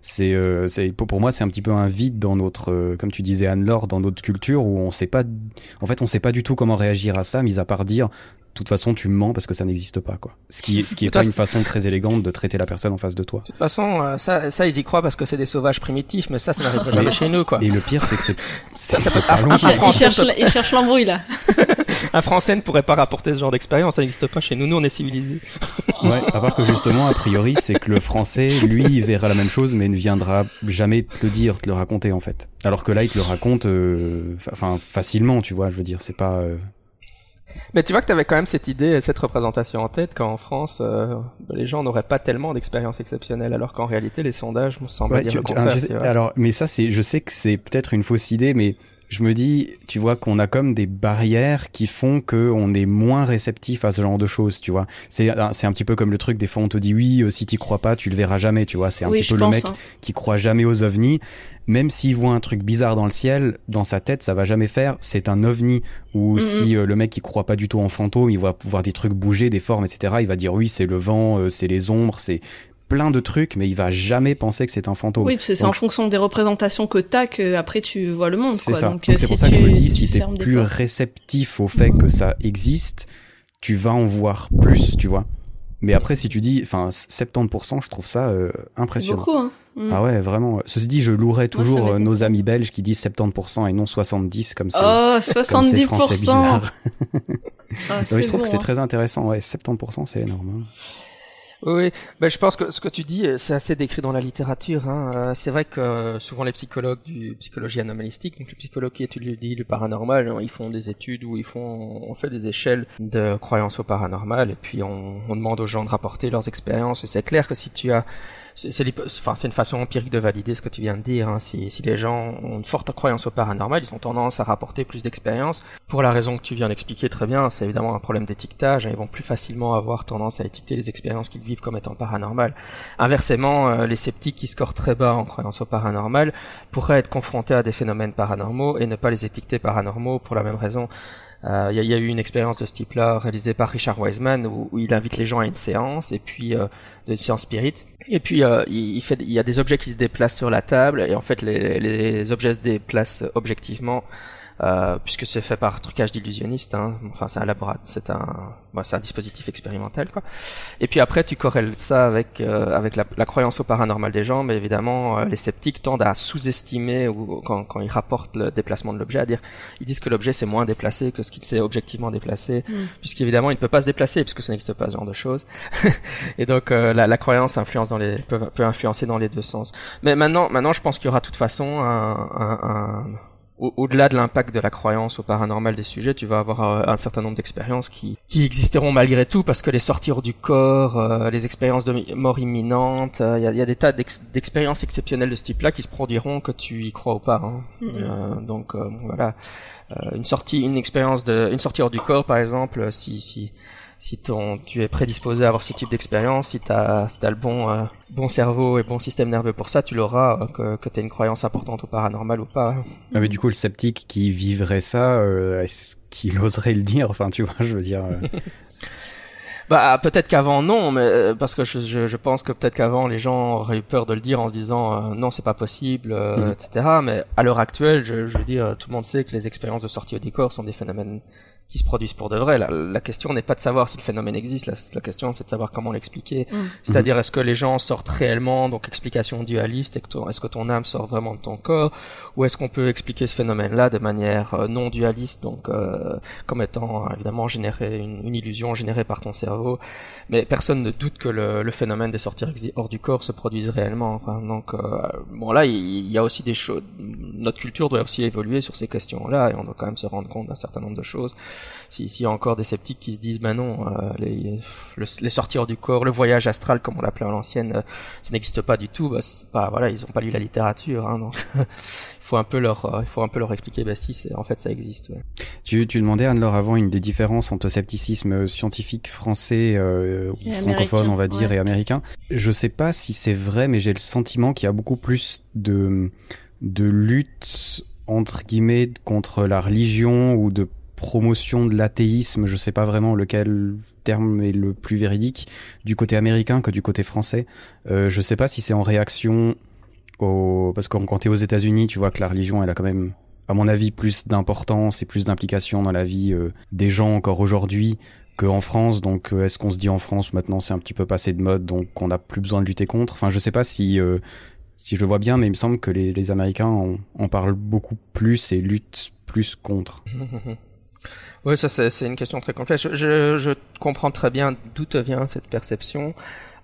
c'est euh, pour moi c'est un petit peu un vide dans notre comme tu disais Anne-Laure dans notre culture où on sait pas en fait on sait pas du tout comment réagir à ça mis à part dire toute façon, tu me mens parce que ça n'existe pas, quoi. Ce qui, ce qui est [LAUGHS] pas une façon très élégante de traiter la personne en face de toi. De toute façon, euh, ça, ça, ils y croient parce que c'est des sauvages primitifs, mais ça, ça n'arrive jamais chez nous, quoi. Et le pire, c'est que c'est, ça, ça pas long. Il, cherche, il cherche l'embrouille, là. [LAUGHS] un Français ne pourrait pas rapporter ce genre d'expérience, ça n'existe pas chez nous. Nous, on est civilisés. ouais, à part que justement, a priori, c'est que le Français, lui, il verra la même chose, mais ne viendra jamais te le dire, te le raconter, en fait. Alors que là, il te le raconte, euh, enfin, facilement, tu vois, je veux dire, c'est pas, euh, mais tu vois que tu avais quand même cette idée, cette représentation en tête qu'en France, euh, les gens n'auraient pas tellement d'expériences exceptionnelles, alors qu'en réalité, les sondages me semblent dire le contraire. alors, mais ça, c'est, je sais que c'est peut-être une fausse idée, mais je me dis, tu vois, qu'on a comme des barrières qui font que on est moins réceptif à ce genre de choses, tu vois. C'est, un petit peu comme le truc des fois on te dit oui, euh, si t'y crois pas, tu le verras jamais, tu vois. C'est un petit peu le mec hein. qui croit jamais aux ovnis même s'il voit un truc bizarre dans le ciel, dans sa tête, ça va jamais faire. C'est un ovni. Ou si euh, le mec qui croit pas du tout en fantôme, il va voir des trucs bouger, des formes, etc. Il va dire oui, c'est le vent, euh, c'est les ombres, c'est plein de trucs, mais il va jamais penser que c'est un fantôme. Oui, parce que c'est en fonction des représentations que t'as que après tu vois le monde. C'est ça. Donc, c'est pour ça que je me dis, si t'es plus réceptif au fait que ça existe, tu vas en voir plus, tu vois. Mais après, si tu dis, enfin, 70%, je trouve ça euh, impressionnant. Beaucoup, hein. Mm. Ah ouais, vraiment. Ceci dit, je louerais toujours euh, nos amis belges qui disent 70% et non 70 comme ça. Oh, 70%. ah, [LAUGHS] oui, je trouve que c'est hein. très intéressant. Ouais, 70% c'est énorme. Hein. Oui, ben, je pense que ce que tu dis, euh, c'est assez décrit dans la littérature. Hein. Euh, c'est vrai que souvent les psychologues du psychologie anomalistique, donc les psychologues qui étudient le paranormal, hein, ils font des études où ils font, on fait des échelles de croyances au paranormal, et puis on, on demande aux gens de rapporter leurs expériences. Et c'est clair que si tu as c'est enfin, une façon empirique de valider ce que tu viens de dire. Hein. Si, si, les gens ont une forte croyance au paranormal, ils ont tendance à rapporter plus d'expérience. Pour la raison que tu viens d'expliquer très bien, c'est évidemment un problème d'étiquetage. Hein. Ils vont plus facilement avoir tendance à étiqueter les expériences qu'ils vivent comme étant paranormales. Inversement, euh, les sceptiques qui scorent très bas en croyance au paranormal pourraient être confrontés à des phénomènes paranormaux et ne pas les étiqueter paranormaux pour la même raison. Il euh, y, a eu une expérience de ce type-là réalisée par Richard Wiseman où, il invite les gens à une séance et puis euh, de séance spirit. Et puis euh, il, fait, il y a des objets qui se déplacent sur la table et en fait les, les objets se déplacent objectivement euh, puisque c'est fait par trucage d'illusionniste. Hein. Enfin, c'est un laboratoire, c'est un, bah, c'est un dispositif expérimental, quoi. Et puis après, tu corrèles ça avec euh, avec la, la, croyance au paranormal des gens, mais évidemment, euh, les sceptiques tendent à sous-estimer ou quand, quand ils rapportent le déplacement de l'objet, à dire, ils disent que l'objet c'est moins déplacé que ce qu'il s'est objectivement déplacé, mm. puisqu'évidemment, il ne peut pas se déplacer puisque ça n'existe pas ce genre de choses. [LAUGHS] et donc, la, la, croyance influence dans les peut, peut influencer dans les deux sens. Mais maintenant, maintenant, je pense qu'il y aura de toute façon un, un, un au-delà de l'impact de la croyance au paranormal des sujets, tu vas avoir euh, un certain nombre d'expériences qui, qui existeront malgré tout, parce que les sorties hors du corps, euh, les expériences de mort imminente, il euh, y, a, y, a, des tas d'expériences exceptionnelles de ce type-là qui se produiront que tu y crois ou pas. Hein. Mm-hmm. donc voilà, une sortie, une expérience de, une sortie hors du corps, par exemple, si si si ton, tu es prédisposé à avoir ce type d'expérience, si tu as, si as le bon, euh, bon cerveau et bon système nerveux pour ça, tu l'auras, euh, que, que tu as une croyance importante au paranormal ou pas. Ah, mais du coup, le sceptique qui vivrait ça, euh, est-ce qu'il oserait le dire? Enfin, tu vois, je veux dire. [LAUGHS] Bah peut-être qu'avant non, mais parce que je, je, je pense que peut-être qu'avant les gens auraient eu peur de le dire en se disant non c'est pas possible, mm. etc. Mais à l'heure actuelle, je, je veux dire, tout le monde sait que les expériences de sortie au décor sont des phénomènes qui se produisent pour de vrai. La, la question n'est pas de savoir si le phénomène existe, la, la question c'est de savoir comment l'expliquer. Mm. C'est-à-dire est-ce que les gens sortent réellement, donc explication dualiste, est-ce que ton âme sort vraiment de ton corps, ou est-ce qu'on peut expliquer ce phénomène-là de manière euh, non dualiste, donc euh, comme étant évidemment généré une, une, illusion générée par ton cerveau. Mais personne ne doute que le, le phénomène des sorties hors du corps se produise réellement. Donc euh, bon là il y a aussi des choses. Notre culture doit aussi évoluer sur ces questions-là et on doit quand même se rendre compte d'un certain nombre de choses. S'il y a encore des sceptiques qui se disent bah non les, les sortir du corps le voyage astral comme on l'appelait à l'ancienne ça n'existe pas du tout bah, pas voilà ils ont pas lu la littérature hein, donc [LAUGHS] faut un peu leur, euh, il faut un peu leur expliquer, bah si, en fait ça existe. Ouais. Tu, tu demandais Anne-Laure avant une des différences entre scepticisme scientifique français, euh, francophone, on va dire, et américain. Je sais pas si c'est vrai, mais j'ai le sentiment qu'il y a beaucoup plus de de lutte entre guillemets contre la religion ou de promotion de l'athéisme, je sais pas vraiment lequel terme est le plus véridique, du côté américain que du côté français. Euh, je sais pas si c'est en réaction parce que quand tu es aux États-Unis, tu vois que la religion, elle a quand même, à mon avis, plus d'importance et plus d'implication dans la vie euh, des gens encore aujourd'hui qu'en France. Donc, euh, est-ce qu'on se dit en France maintenant, c'est un petit peu passé de mode, donc on n'a plus besoin de lutter contre? Enfin, je sais pas si euh, si je le vois bien, mais il me semble que les, les Américains en, parlent beaucoup plus et luttent plus contre. [LAUGHS] Oui, ça c'est une question très complexe. Je, je, je comprends très bien d'où te vient cette perception.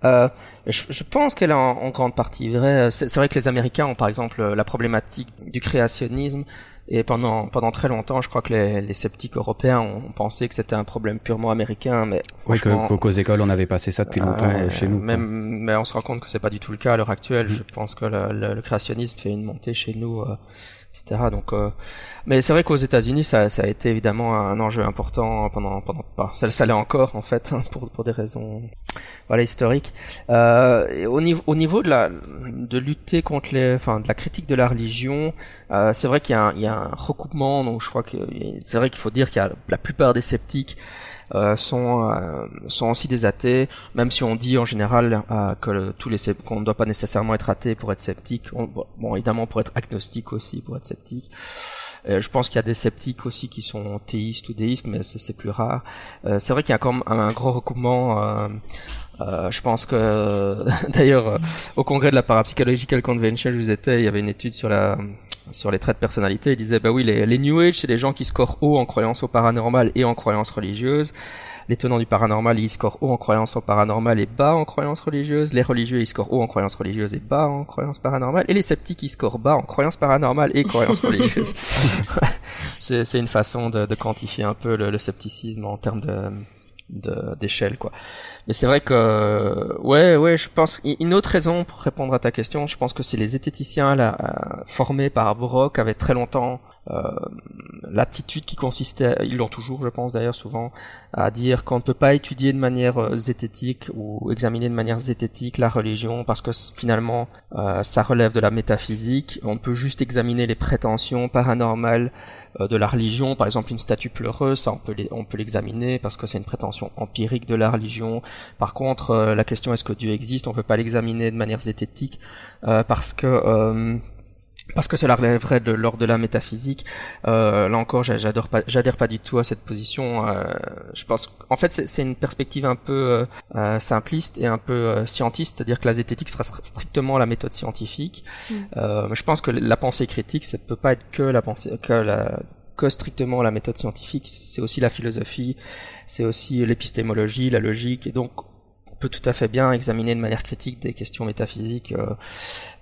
Euh, je, je, pense qu'elle est en, grande partie vraie. C'est vrai que les Américains ont par exemple la problématique du créationnisme et pendant pendant très longtemps, je crois que les, les sceptiques européens ont pensé que c'était un problème purement américain, mais oui, qu'aux écoles on avait passé ça depuis longtemps euh, chez nous. Même, mais on se rend compte que c'est pas du tout le cas à l'heure actuelle. Mm. Je pense que le, le, créationnisme fait une montée chez nous. Euh, etc. Donc, euh, mais c'est vrai qu'aux États-Unis, ça, a été évidemment un enjeu important pendant, pendant, bah, ça, ça l'est encore en fait hein, pour pour des raisons, voilà, historiques. Euh, au niveau, au niveau de la, de lutter contre les, enfin, de la critique de la religion, euh, c'est vrai qu'il y a un, y a un recoupement. Donc, je crois que c'est vrai qu'il faut dire qu'il y a la plupart des sceptiques euh, sont euh, sont aussi des athées, même si on dit en général euh, que tous les qu'on ne doit pas nécessairement être athée pour être sceptique. bon, évidemment pour être agnostique aussi, pour être sceptique. je pense qu'il y a des sceptiques aussi qui sont théistes ou déistes, mais c'est plus rare. c'est vrai qu'il y a comme un, un gros recoupement. Euh, je pense que [LAUGHS] d'ailleurs au congrès de la Parapsychological Convention, je vous étais, il y avait une étude sur la sur les traits de personnalité, il disait bah oui les, les New Age c'est des gens qui scorent haut en croyance au paranormal et en croyance religieuse. Les tenants du paranormal ils scorent haut en croyance au paranormal et bas en croyance religieuse. Les religieux ils scorent haut en croyance religieuse et bas en croyance paranormale. Et les sceptiques ils scorent bas en croyance paranormale et croyance religieuse. [LAUGHS] [LAUGHS] c'est une façon de, de, quantifier un peu le, le scepticisme en termes de d'échelle quoi. Mais c'est vrai que ouais ouais je pense une autre raison pour répondre à ta question, je pense que c'est les zététiciens là euh, formés par Brock avaient très longtemps l'attitude qui consistait, ils l'ont toujours, je pense d'ailleurs souvent, à dire qu'on ne peut pas étudier de manière euh, zététique ou examiner de manière zététique la religion parce que finalement euh, ça relève de la métaphysique. On peut juste examiner les prétentions paranormales de la religion, par exemple une statue pleureuse, ça on peut l'examiner parce que c'est une prétention empirique de la religion. Par contre, la question est-ce que Dieu existe, on peut pas l'examiner de manière zététique parce que parce que cela relèverait de l'ordre de la métaphysique. Euh, là encore, j'adore pas, j'adhère pas du tout à cette position. Euh, je pense, en fait, c'est une perspective un peu euh, euh simpliste et un peu euh, scientiste, c'est-à-dire que la zététique sera strictement la méthode scientifique. Mm. Euh, je pense que la pensée critique, ça peut pas être que la pensée, que la que strictement la méthode scientifique, c'est aussi la philosophie, c'est aussi l'épistémologie, la logique, et donc peut tout à fait bien examiner de manière critique des questions métaphysiques. Euh,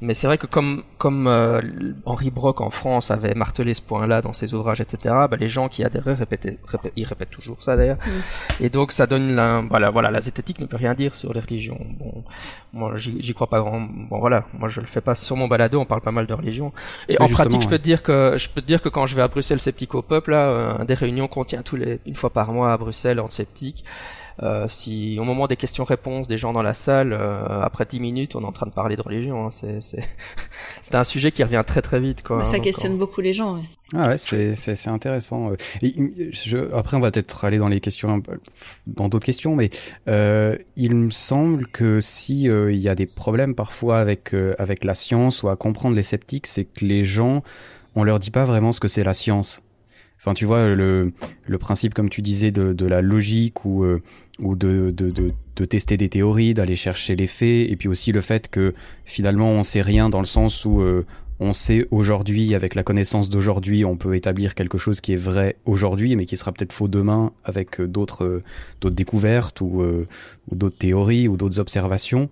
mais c'est vrai que comme comme euh, Henri Brock en France avait martelé ce point-là dans ses ouvrages, etc. Bah, les gens qui adhéraient répétaient, répétaient, ils répètent toujours ça d'ailleurs. Et donc ça donne la, voilà voilà la zététique ne peut rien dire sur les religions. Bon, moi j'y crois pas grand. Bon voilà, moi je le fais pas sur mon balado. On parle pas mal de religion. Et en pratique, je peux te dire que je peux te dire que quand je vais à Bruxelles sceptique au peuple, là, euh, des réunions qu'on tient tous les une fois par mois à Bruxelles en sceptique. Euh, si au moment des questions-réponses des gens dans la salle, euh, après 10 minutes, on est en train de parler de religion, hein, c'est c'est [LAUGHS] un sujet qui revient très très vite. Quoi, ça hein, questionne euh, beaucoup les gens. Ouais. Ah ouais, c'est c'est intéressant. Et je, après, on va peut-être aller dans les questions, dans d'autres questions, mais euh, il me semble que si il y a des problèmes parfois avec avec la science ou à comprendre les sceptiques, c'est que les gens, on leur dit pas vraiment ce que c'est la science. Enfin, tu vois le le principe, comme tu disais, de de la logique ou ou de, de, de, de, tester des théories, d'aller chercher les faits, et puis aussi le fait que finalement on sait rien dans le sens où euh, on sait aujourd'hui, avec la connaissance d'aujourd'hui, on peut établir quelque chose qui est vrai aujourd'hui, mais qui sera peut-être faux demain avec euh, d'autres euh, d'autres découvertes ou, ou d'autres théories ou d'autres observations.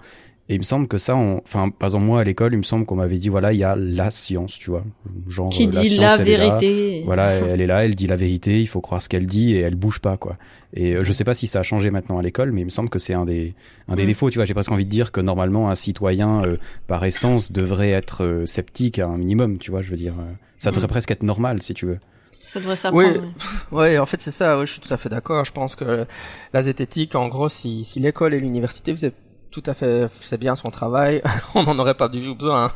Et il me semble que ça, on... enfin, par exemple, moi à l'école, il me semble qu'on m'avait dit, voilà, il y a la science, tu vois. Genre, qui dit la, vérité. voilà, [LAUGHS] elle est là, elle dit la vérité, il faut croire ce qu'elle dit et elle bouge pas, quoi. Et euh, je sais pas si ça a changé maintenant à l'école, mais il me semble que c'est un des, un des mm. défauts, tu vois. J'ai presque envie de dire que normalement, un citoyen, euh, par essence, devrait être euh, sceptique à un minimum, tu vois, je veux dire. ça devrait mm. presque être normal, si tu veux. Ça devrait s'apprendre. Oui, ouais, en fait c'est ça. Oui, je suis tout à fait d'accord. Je pense que la zététique, en gros, si, si l'école et l'université faisaient tout à fait c'est bien son travail [LAUGHS] on n'en aurait pas du tout besoin hein.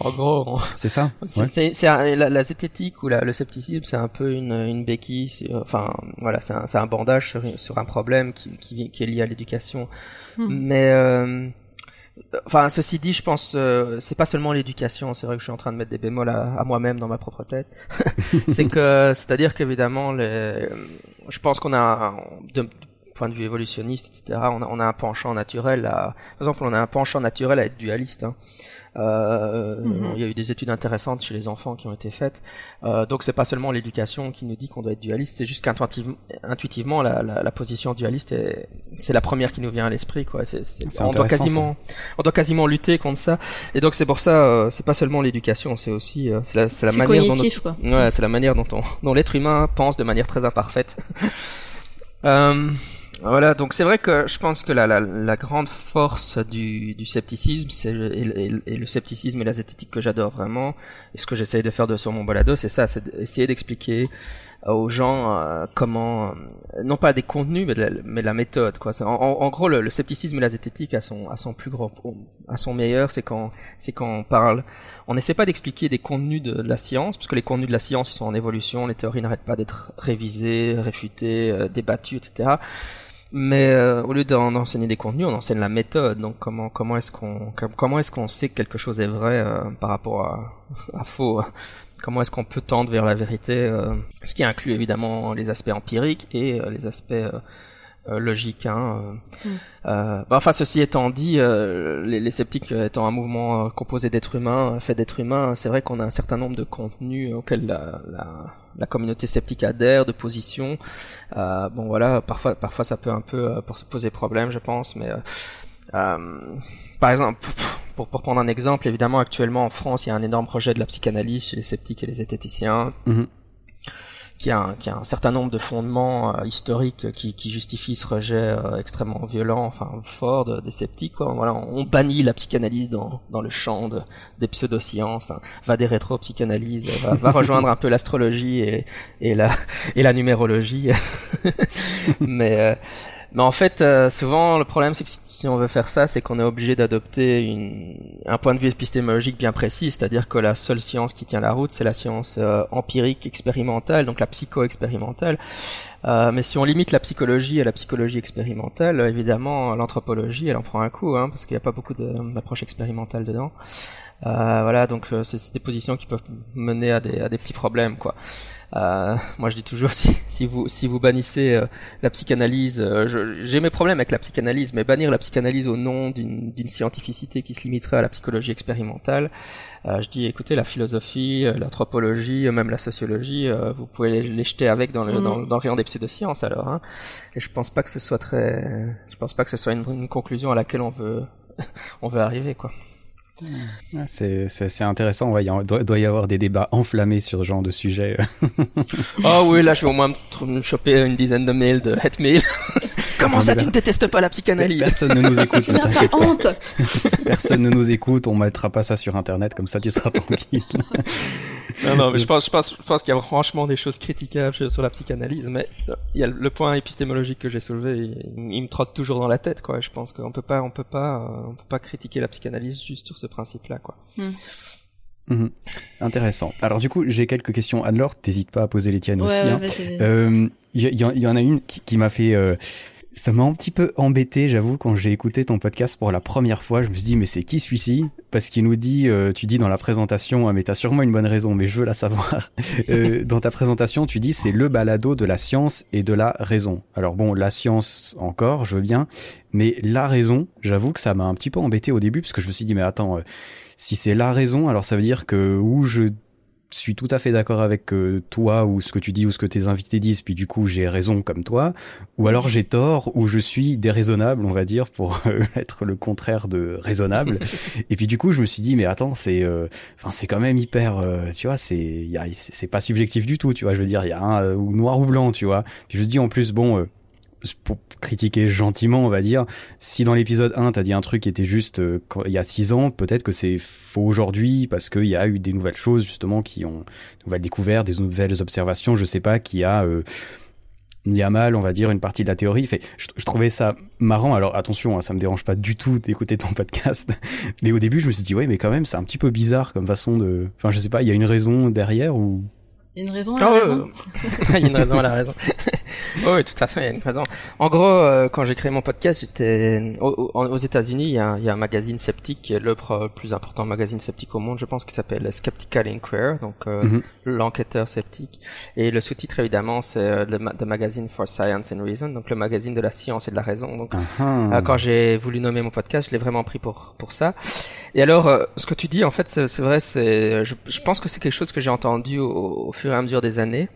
en gros c'est ça c'est la, la, zététique ou la, le scepticisme c'est un peu une, une béquille enfin voilà c'est un, un bandage sur, sur, un problème qui, qui, qui est lié à l'éducation hmm. mais euh, Enfin, ceci dit, je pense, euh, c'est pas seulement l'éducation. C'est vrai que je suis en train de mettre des bémols à, à moi-même dans ma propre tête. [LAUGHS] c'est que, c'est-à-dire qu'évidemment, les, je pense qu'on a, de, point de vue évolutionniste, etc. On a, on a un penchant naturel à, par exemple, on a un penchant naturel à être dualiste. Hein. Euh, mhm. Il y a eu des études intéressantes chez les enfants qui ont été faites. Euh, donc c'est pas seulement l'éducation qui nous dit qu'on doit être dualiste, c'est juste qu'intuitivement, intuitivement, la, la, la, position dualiste, c'est la première qui nous vient à l'esprit. Quoi. C'est, on doit quasiment, on doit quasiment lutter contre ça. Et donc c'est pour ça, euh, c'est pas seulement l'éducation, c'est aussi, euh, c'est la, c'est la manière dont, quoi. ouais, c'est la manière dont on, dont l'être humain pense de manière très imparfaite. [LAUGHS] euh, voilà, donc c'est vrai que je pense que la, la, la grande force du, du scepticisme, c'est et, et, le scepticisme et la zététique que j'adore vraiment, et ce que j'essaye de faire de sur mon balado, c'est ça, c'est d'essayer d'expliquer aux gens euh, comment euh, non pas des contenus mais, la, mais la méthode quoi. En, gros le, scepticisme et la zététique à son à son plus grand à son meilleur c'est quand c'est quand on parle. On n'essaie pas d'expliquer des contenus de la science parce que les contenus de la science ils sont en évolution les théories n'arrêtent pas d'être révisées réfutées euh, débattues etc mais euh, au lieu d'enseigner des contenus, on enseigne la méthode. Donc comment comment est-ce qu'on comment est-ce qu'on sait que quelque chose est vrai euh, par rapport à, à faux Comment est-ce qu'on peut tendre vers la vérité euh, Ce qui inclut évidemment les aspects empiriques et les aspects logiques. Hein, mm. bah, enfin, ceci étant dit, les, les, sceptiques étant un mouvement composé d'êtres humains, fait d'êtres humains, c'est vrai qu'on a un certain nombre de contenus auxquels la, la la communauté sceptique adhère, de position. Euh, bon voilà, parfois, parfois ça peut un peu euh, poser problème, je pense, mais euh, euh, par exemple, pour, pour prendre un exemple, évidemment actuellement en France, il y a un énorme projet de la psychanalyse chez les sceptiques et les zététiciens. Mm-hmm qui a, un, qui a un certain nombre de fondements euh, historiques qui, qui justifient ce rejet euh, extrêmement violent, enfin fort de, des sceptiques. Quoi. Voilà, on bannit la psychanalyse dans, dans le champ de, des pseudosciences, hein. va des rétro-psychanalyses, va, va rejoindre un peu l'astrologie et, et, la, et la numérologie. [LAUGHS] Mais euh, mais en fait, euh, souvent, le problème, c'est que si, on veut faire ça, c'est qu'on est obligé d'adopter une, un point de vue épistémologique bien précis, c'est-à-dire que la seule science qui tient la route, c'est la science euh, empirique expérimentale, donc la psycho-expérimentale. Euh, mais si on limite la psychologie à la psychologie expérimentale, évidemment, l'anthropologie, elle en prend un coup, hein, parce qu'il n'y a pas beaucoup d'approches expérimentales dedans. voilà, donc c'est des positions qui peuvent mener à des, à des petits problèmes, quoi. Euh, moi, je dis toujours [LAUGHS] si, si vous si vous bannissez euh, la psychanalyse, euh, j'ai mes problèmes avec la psychanalyse, mais bannir la psychanalyse au nom d'une scientificité qui se limiterait à la psychologie expérimentale, euh, je dis écoutez la philosophie, l'anthropologie, même la sociologie, vous pouvez les, jeter avec dans le mm. dans, dans, le rayon des pseudosciences alors. Hein. Et je pense pas que ce soit très, je pense pas que ce soit une, une conclusion à laquelle on veut [LAUGHS] on veut arriver quoi. C'est intéressant, il doit, y avoir des débats enflammés sur ce genre de sujet. oh oui, là je vais au moins me choper une dizaine de mails de hate mail. Comment ça, tu ne détestes pas la psychanalyse Personne ne nous écoute. [LAUGHS] pas honte. [LAUGHS] Personne ne nous écoute, on mettra pas ça sur internet, comme ça tu seras tranquille. [LAUGHS] non, non, mais je pense, je pense, je pense qu'il y a franchement des choses critiquables sur la psychanalyse, mais il y a le point épistémologique que j'ai soulevé, il, me trotte toujours dans la tête, quoi. Je pense qu'on peut pas, on peut pas, on peut pas critiquer la psychanalyse juste sur ce principe-là, quoi. Hmm. Mhm. Intéressant. Alors du coup, j'ai quelques questions. Anne-Laure, t'hésites pas à poser les tiennes aussi. Il hein. euh, y, y, en a une qui, qui m'a fait euh, ça m'a un petit peu embêté, j'avoue, quand j'ai écouté ton podcast pour la première fois. Je me suis dit, mais c'est qui celui-ci? Parce qu'il nous dit, euh, tu dis dans la présentation, ah, mais t'as sûrement une bonne raison, mais je veux la savoir. [LAUGHS] euh, dans ta présentation, tu dis, c'est le balado de la science et de la raison. Alors bon, la science encore, je veux bien, mais la raison, j'avoue que ça m'a un petit peu embêté au début, parce que je me suis dit, mais attends, euh, si c'est la raison, alors ça veut dire que où je suis tout à fait d'accord avec euh, toi ou ce que tu dis ou ce que tes invités disent, puis du coup j'ai raison comme toi, ou alors j'ai tort ou je suis déraisonnable, on va dire, pour euh, [LAUGHS] être le contraire de raisonnable. [LAUGHS] et puis du coup je me suis dit mais attends c'est, euh, enfin c'est quand même hyper, tu vois, c'est, c'est pas subjectif du tout, tu vois, je veux dire il y a un ou noir ou blanc, tu vois. Puis je me dis en plus bon pour critiquer gentiment, on va dire, si dans l'épisode 1, t'as dit un truc qui était juste euh, il y a 6 ans, peut-être que c'est faux aujourd'hui parce qu'il y a eu des nouvelles choses justement qui ont de nouvelles découvertes, des nouvelles observations, je sais pas, qui a euh, mis à mal, on va dire, une partie de la théorie. Fait, je, trouvais ça marrant. Alors attention, hein, ça me dérange pas du tout d'écouter ton podcast, [LAUGHS] mais au début, je me suis dit ouais, mais quand même, c'est un petit peu bizarre comme façon de. Enfin, je sais pas, il y a une raison derrière ou? Il y a une raison à la ah raison. [LAUGHS] il y a une raison à la raison. [LAUGHS] oh, oui, tout à fait, il y a une raison. En gros, euh, quand j'ai créé mon podcast, j'étais aux, États-Unis. Il y, a, il y, a, un magazine sceptique qui est le plus important magazine sceptique au monde, je pense, qui s'appelle Skeptical Inquirer, donc euh, mhm. l'enquêteur sceptique. Et le sous-titre évidemment, c'est euh, The, Magazine for Science and Reason, donc le magazine de la science et de la raison. Donc, uh-huh. quand j'ai voulu nommer mon podcast, je l'ai vraiment pris pour pour ça. Et alors, ce que tu dis, en fait, c'est vrai, c'est, je, je, pense que c'est quelque chose que j'ai entendu au, au fur et à mesure des années.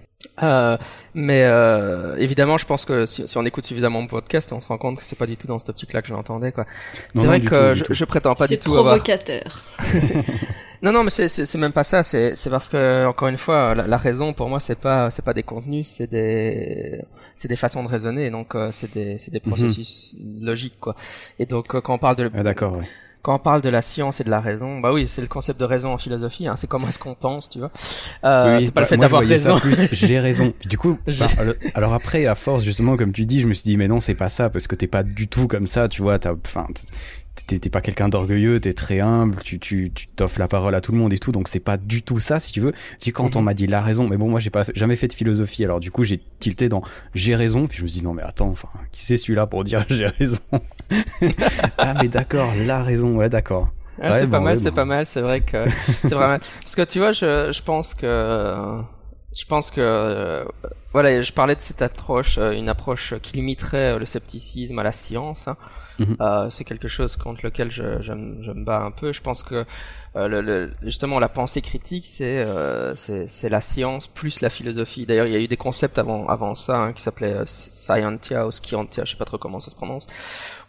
Euh, mais euh, évidemment, je pense que si, si, on écoute suffisamment mon podcast, on se rend compte que c'est pas du tout dans cette optique-là que je l'entendais. Quoi. C'est vrai que je, je, prétends pas du tout provocateur. [LAUGHS] non, non, mais c'est même pas ça. C'est parce que encore une fois, la, raison pour moi, c'est pas c'est pas des contenus, c'est des c'est des façons de raisonner. Donc euh, c'est des c'est des mhm. processus logiques, quoi. Et donc euh, quand on parle de ah, d'accord. Ouais quand on parle de la science et de la raison, bah oui, c'est le concept de raison en philosophie. Hein, c'est comment est-ce qu'on pense, tu vois. Euh, oui, c'est pas le bah, fait d'avoir raison. j'ai raison. [LAUGHS] du coup, bah, alors après, à force justement, comme tu dis, je me suis dit, mais non, c'est pas ça, parce que t'es pas du tout comme ça, tu vois. T'as, enfin, t'es pas quelqu'un d'orgueilleux, t'es très humble, tu tu tu t'offres la parole à tout le monde et tout, donc c'est pas du tout ça si tu veux. dis quand on mhm. m'a dit la raison, mais bon moi j'ai pas jamais fait de philosophie, alors du coup j'ai tilté dans j'ai raison, puis je me dis non mais attends, enfin qui c'est celui-là pour dire [LAUGHS] j'ai raison? [LAUGHS] Ah mais d'accord, la raison, ouais d'accord. Ah, c'est pas, mal, c'est pas mal, c'est vrai que [LAUGHS] c'est vraiment parce que tu vois je je pense que je pense que euh, voilà, je parlais de cette approche, euh, une approche qui limiterait le scepticisme à la science. Hein. Mhm. Euh, c'est quelque chose contre lequel je, je, je, me bats un peu. Je pense que euh, le, le, justement la pensée critique, c'est euh, c'est la science plus la philosophie. D'ailleurs, il y a eu des concepts avant avant ça hein, qui s'appelaient euh, scientia ou scientia, je sais pas trop comment ça se prononce.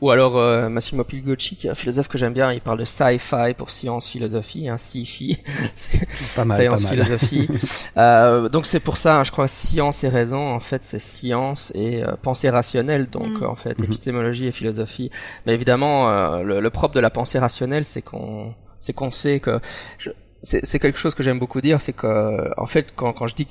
Ou alors euh, Massimo Pilgocci, qui est un philosophe que j'aime bien, il parle de sci-fi pour science philosophie, hein, sci-fi, [LAUGHS] pas mal, science philosophie. [LAUGHS] euh, donc c'est pour ça, hein, je crois, science et raison, en fait, c'est science et pensée rationnelle, donc mm. en fait, mm-hmm. épistémologie et philosophie. Mais évidemment, le, le propre de la pensée rationnelle, c'est qu'on c'est qu'on sait que c'est quelque chose que j'aime beaucoup dire, c'est que en fait quand, quand je dis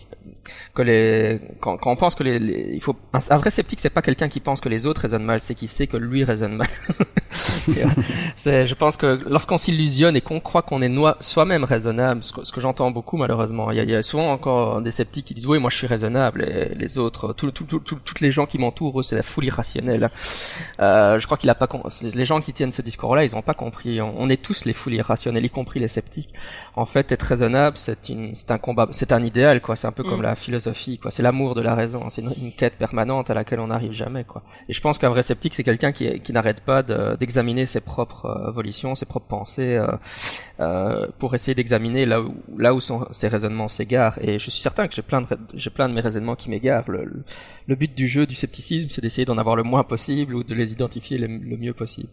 que les quand, quand on pense que les, il faut un, vrai sceptique c'est pas quelqu'un qui pense que les autres raisonnent mal c'est qui sait que lui raisonne mal [LAUGHS] c'est je pense que lorsqu'on s'illusionne et qu'on croit qu'on est soi-même raisonnable ce que, ce que j'entends beaucoup malheureusement il y, a, il y, a, souvent encore des sceptiques qui disent oui moi je suis raisonnable et les autres tout, tout, tout, toutes les gens qui m'entourent c'est la folie rationnelle euh, je crois qu'il a pas les gens qui tiennent ce discours là ils ont pas compris on, on est tous les foules irrationnelles y compris les sceptiques en fait être raisonnable c'est une c'est un combat c'est un idéal quoi c'est un peu comme mm. la philosophie, quoi. C'est l'amour de la raison. C'est une, quête permanente à laquelle on n'arrive jamais, quoi. Et je pense qu'un vrai sceptique, c'est quelqu'un qui, qui n'arrête pas d'examiner ses propres euh, volitions, ses propres pensées, euh, euh, pour essayer d'examiner là où, là où sont, ses raisonnements s'égarent. Et je suis certain que j'ai plein de, j'ai plein de mes raisonnements qui m'égarent. Le, le, but du jeu du scepticisme, c'est d'essayer d'en avoir le moins possible ou de les identifier le, mieux possible.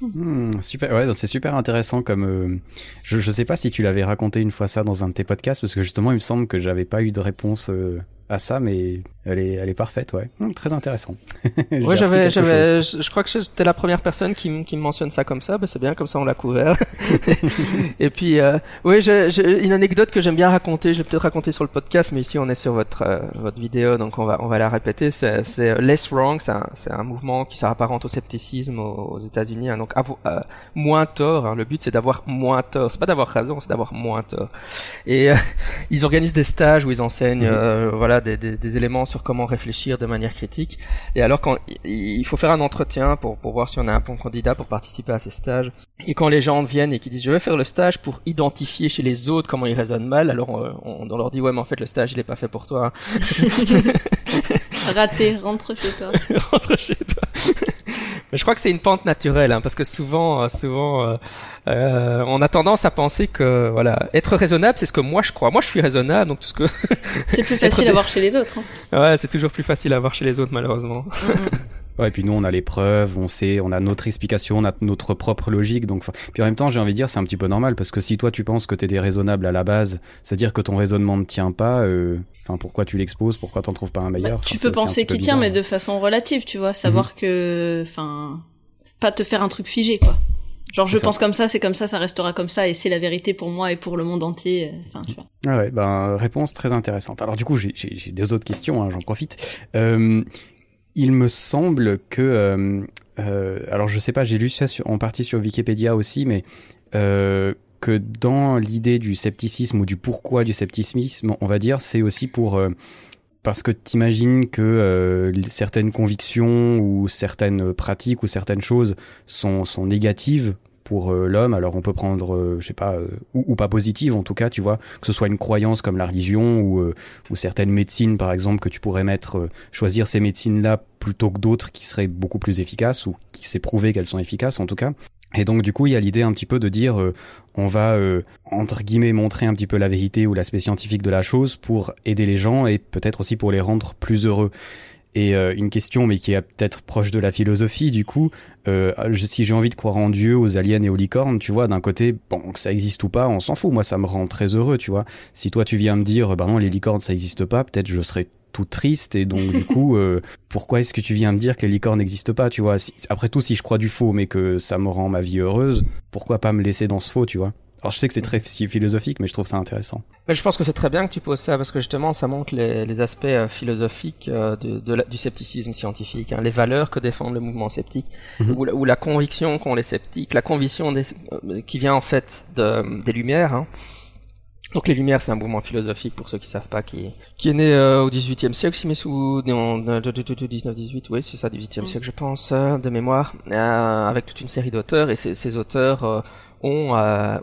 Hmm, super, ouais, c'est super intéressant comme. Je, je sais pas si tu l'avais raconté une fois ça dans un de tes podcasts parce que justement il me semble que j'avais pas eu de réponse à ça, mais elle est, elle est parfaite, ouais. Hum, très intéressant. [LAUGHS] ouais, j'avais, j'avais, je, crois que j'étais la première personne qui, me, qui me mentionne ça comme ça. Ben, c'est bien, comme ça on l'a couvert. [LAUGHS] et puis, euh, oui, j'ai une anecdote que j'aime bien raconter. Je vais peut-être raconter sur le podcast, mais ici on est sur votre euh, votre vidéo, donc on va on va la répéter. C'est, c'est Less Wrong, c'est un, c'est un mouvement qui s'apparente au scepticisme aux, États-Unis. Hein, donc euh, moins tort. Hein. Le but c'est d'avoir moins tort. C'est pas d'avoir raison, c'est d'avoir moins tort. Et euh, [LAUGHS] ils organisent des stages où ils enseignent, mm-hmm. voilà des, des, éléments sur comment réfléchir de manière critique. Et alors quand il faut faire un entretien pour, pour voir si on a un bon candidat pour participer à ces stages. Et quand les gens viennent et qui disent je vais faire le stage pour identifier chez les autres comment ils raisonnent mal, alors on, on, leur dit ouais mais en fait le stage il est pas fait pour toi. [LAUGHS] Raté, rentre chez toi. [LAUGHS] rentre chez toi. Mais je crois que c'est une pente naturelle, hein, parce que souvent, euh, souvent, euh, euh, on a tendance à penser que voilà, être raisonnable, c'est ce que moi je crois. Moi, je suis raisonnable, donc tout ce que. c'est plus [LAUGHS] facile à voir chez les autres. Hein. Ouais, c'est toujours plus facile à voir chez les autres, malheureusement. Ouais, et puis nous, on a les preuves, on sait, on a notre explication, on a notre propre logique. Donc, puis en même temps, j'ai envie de dire, c'est un petit peu normal parce que si toi tu penses que t'es déraisonnable à la base, c'est-à-dire que ton raisonnement ne tient pas. Euh, enfin, pourquoi tu l'exposes Pourquoi t'en trouves pas un meilleur? Bah, Tu peux penser qu'il tient, mais de façon relative, tu vois, savoir mhm. que, enfin, pas te faire un truc figé, quoi. Genre, je pense comme ça, c'est comme ça, ça restera comme ça, et c'est la vérité pour moi et pour le monde entier. Euh, enfin, tu vois. Ah ouais, ben réponse très intéressante. Alors du coup, j'ai deux autres questions, hein, j'en profite. Euh, il me semble que, euh, euh, alors je sais pas, j'ai lu ça en partie sur Wikipédia aussi, mais euh, que dans l'idée du scepticisme ou du pourquoi du scepticisme, on va dire, c'est aussi pour parce que t'imagines que certaines convictions ou certaines pratiques ou certaines choses sont, sont négatives pour euh, l'homme. Alors on peut prendre, euh, je sais pas, euh, ou, pas positive en tout cas, tu vois, que ce soit une croyance comme la religion ou, ou certaines médecines par exemple que tu pourrais mettre, choisir ces médecines-là plutôt que d'autres qui seraient beaucoup plus efficaces ou qui s'est prouvé qu'elles sont efficaces en tout cas. Et donc du coup, il y a l'idée un petit peu de dire, on va entre guillemets montrer un petit peu la vérité ou l'aspect scientifique de la chose pour aider les gens et peut-être aussi pour les rendre plus heureux. Et euh, une question, mais qui est peut-être proche de la philosophie, du coup, euh, si j'ai envie de croire en Dieu, aux aliens et aux licornes, tu vois, d'un côté, bon, que ça existe ou pas, on s'en fout. Moi, ça me rend très heureux, tu vois. Si toi, tu viens me dire, bah non, les licornes, ça existe pas, peut-être je serais tout triste et donc du [LAUGHS] coup euh, pourquoi est-ce que tu viens me dire que les licornes n'existent pas tu vois? Après tout si je crois du faux mais que ça me rend ma vie heureuse pourquoi pas me laisser dans ce faux tu vois? Alors je sais que c'est très philosophique, mais je trouve ça intéressant. Mais je pense que c'est très bien que tu poses ça parce que justement ça montre les, les aspects euh, philosophiques euh, de, de du scepticisme scientifique, hein, les valeurs que défendent le mouvement sceptique, mhm. ou, la, ou, la conviction qu'ont les sceptiques, la conviction des, euh, qui vient en fait de, des Lumières. Hein. Donc les Lumières, c'est un mouvement philosophique pour ceux qui savent pas, qui, qui est né au XVIIIe siècle, si mes sous, non, 19-18, oui, c'est ça, XVIIIe siècle, je pense, de mémoire, avec toute une série d'auteurs, et ces, ces auteurs on, euh,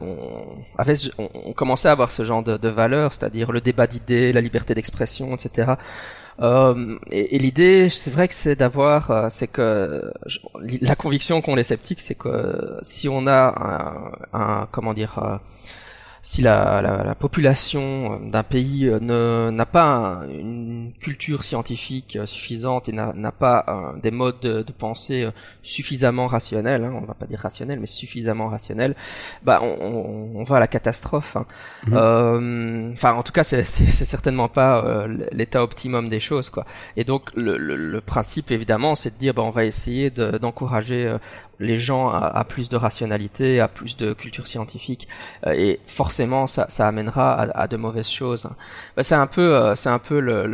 on, commençait à avoir ce genre de, de valeurs, c'est-à-dire le débat d'idées, la liberté d'expression, etc. Euh, et, l'idée, c'est vrai que c'est d'avoir, euh, c'est que la conviction qu'ont les sceptiques, c'est que si on a un, un comment dire, euh, si la, la, la population d'un pays euh, n'a pas une culture scientifique euh, suffisante et n'a pas euh, des modes de, de pensée suffisamment rationnels, hein, on va pas dire rationnels, mais suffisamment rationnels, bah on, on, va à la catastrophe. Hein. Mhm. Enfin, en tout cas, c'est certainement pas l'état optimum des choses, quoi. Et donc, le, le, le principe, évidemment, c'est de dire, bah, on va essayer d'encourager les gens à, plus de rationalité, à plus de culture scientifique, euh, et forcément ça, amènera à, à, de mauvaises choses. Bah, c'est un peu, euh, c'est un peu le,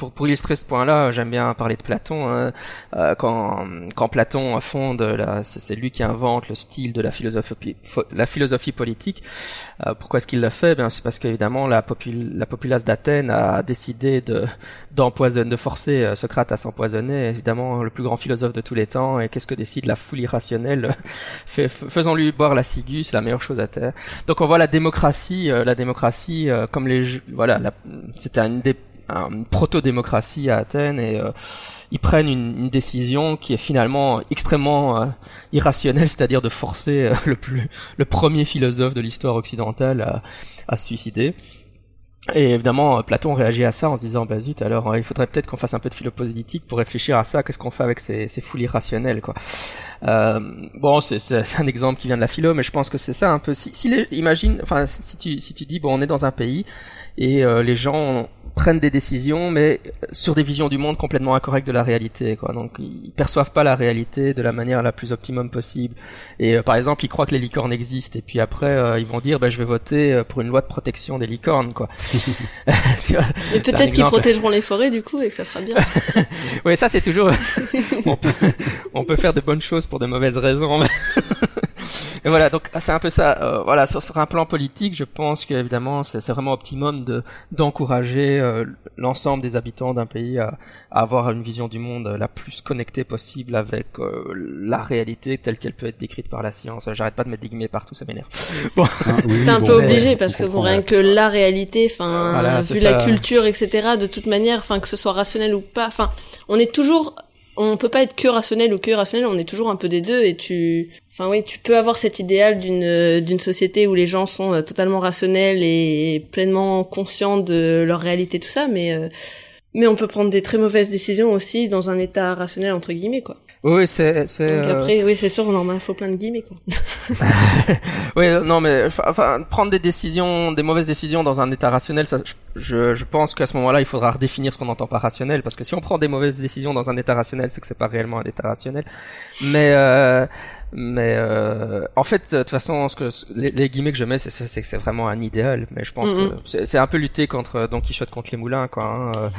pour pour illustrer ce point-là, j'aime bien parler de Platon. Hein. Euh, quand quand Platon fonde, c'est lui qui invente le style de la philosophie, la philosophie politique. pourquoi est-ce qu'il l'a fait? Ben c'est parce qu'évidemment la, popul la populace d'Athènes a décidé de d'empoisonner, de forcer Socrate à s'empoisonner. Évidemment, le plus grand philosophe de tous les temps. Et qu'est-ce que décide la foule irrationnelle, [LAUGHS] faisons-lui boire la ciguë, c'est la meilleure chose à terre. Donc on voit la démocratie, euh, la démocratie euh, comme les, voilà, c'était une, proto-démocratie à Athènes et euh, ils prennent une, décision qui est finalement extrêmement irrationnelle, c'est-à-dire de forcer le plus, le premier philosophe de l'histoire occidentale à, se suicider. Et évidemment, Platon réagit à ça en se disant, bah zut, alors il faudrait peut-être qu'on fasse un peu de philopolitique pour réfléchir à ça, qu'est-ce qu'on fait avec ces, foules irrationnelles, quoi. Euh, bon, c'est un exemple qui vient de la philo, mais je pense que c'est ça un peu. Si, imagine, enfin, si tu, si tu dis, bon, on est dans un pays et euh, les gens prennent des décisions, mais sur des visions du monde complètement incorrectes de la réalité. Quoi. Donc ils perçoivent pas la réalité de la manière la plus optimum possible. Et euh, par exemple, ils croient que les licornes existent, et puis après euh, ils vont dire, bah, je vais voter euh, pour une loi de protection des licornes. Quoi. [LAUGHS] [LAUGHS] et peut-être qu'ils protégeront les forêts du coup, et que ça sera bien. [LAUGHS] oui, ça c'est toujours. on, peut, on peut faire de bonnes choses pour de mauvaises raisons. Et voilà, donc c'est un peu ça. Euh, voilà, sur, sur, un plan politique, je pense qu'évidemment, c'est vraiment optimum de d'encourager euh, l'ensemble des habitants d'un pays à, à, avoir une vision du monde la plus connectée possible avec euh, la réalité telle qu'elle peut être décrite par la science. J'arrête pas de mettre des guillemets partout, ça m'énerve. [LAUGHS] Bon. Ah, T'es un peu obligé parce que bon, rien que la réalité, enfin, vu la culture, etc. De toute manière, enfin que ce soit rationnel ou pas, enfin, on est toujours on peut pas être que rationnel ou que irrationnel, on est toujours un peu des deux et tu enfin oui, tu peux avoir cet idéal d'une d'une société où les gens sont euh, totalement rationnels et pleinement conscients de leur réalité tout ça mais euh, mais on peut prendre des très mauvaises décisions aussi dans un état rationnel entre guillemets quoi. Oui, c'est c'est Donc euh, après oui, c'est sûr on en faut plein de guillemets quoi. [LAUGHS] Oui, non, mais enfin, prendre des décisions, des mauvaises décisions dans un état rationnel, ça, je- je, je pense qu'à ce moment-là, il faudra redéfinir ce qu'on entend par rationnel, parce que si on prend des mauvaises décisions dans un état rationnel, c'est que c'est pas réellement un état rationnel. Mais euh, mais euh, en fait, de toute façon, ce que ce- les, les guillemets que je mets, c'est c'est que c'est vraiment un idéal. Mais je pense Mhm. que c'est c'est un peu lutter contre Don Quichotte contre les moulins, quoi. hein, euh,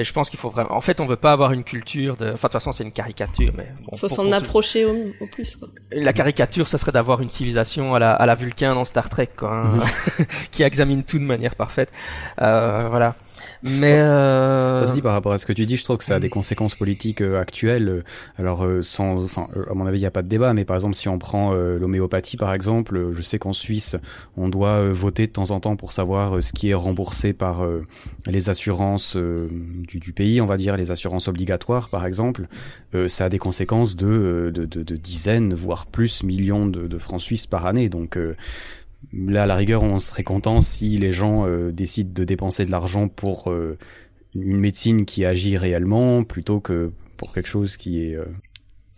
et je pense qu'il faut vraiment. En fait, on veut pas avoir une culture de. Enfin, de toute façon, c'est une caricature, mais bon. Faut pour- s'en pour tout- approcher au, au plus quoi. la caricature, ça serait d'avoir une civilisation à la, à la Vulcain dans Star Trek, quoi, hein, [LAUGHS] qui examine tout de manière parfaite. Euh, voilà. Mais euh... Par rapport à ce que tu dis, je trouve que ça a des conséquences politiques euh, actuelles. Alors, euh, sans, enfin, euh, à mon avis, il n'y a pas de débat, mais par exemple, si on prend euh, l'homéopathie, par exemple, je sais qu'en Suisse, on doit voter de temps en temps pour savoir ce qui est remboursé par les assurances du, du pays, on va dire, les assurances obligatoires, par exemple. Euh, ça a des conséquences de, de, de, de dizaines, voire plus, millions de, de francs suisses par année. Donc, euh, Là, à la rigueur, on serait content si les gens euh, décident de dépenser de l'argent pour euh, une médecine qui agit réellement, plutôt que pour quelque chose qui est euh,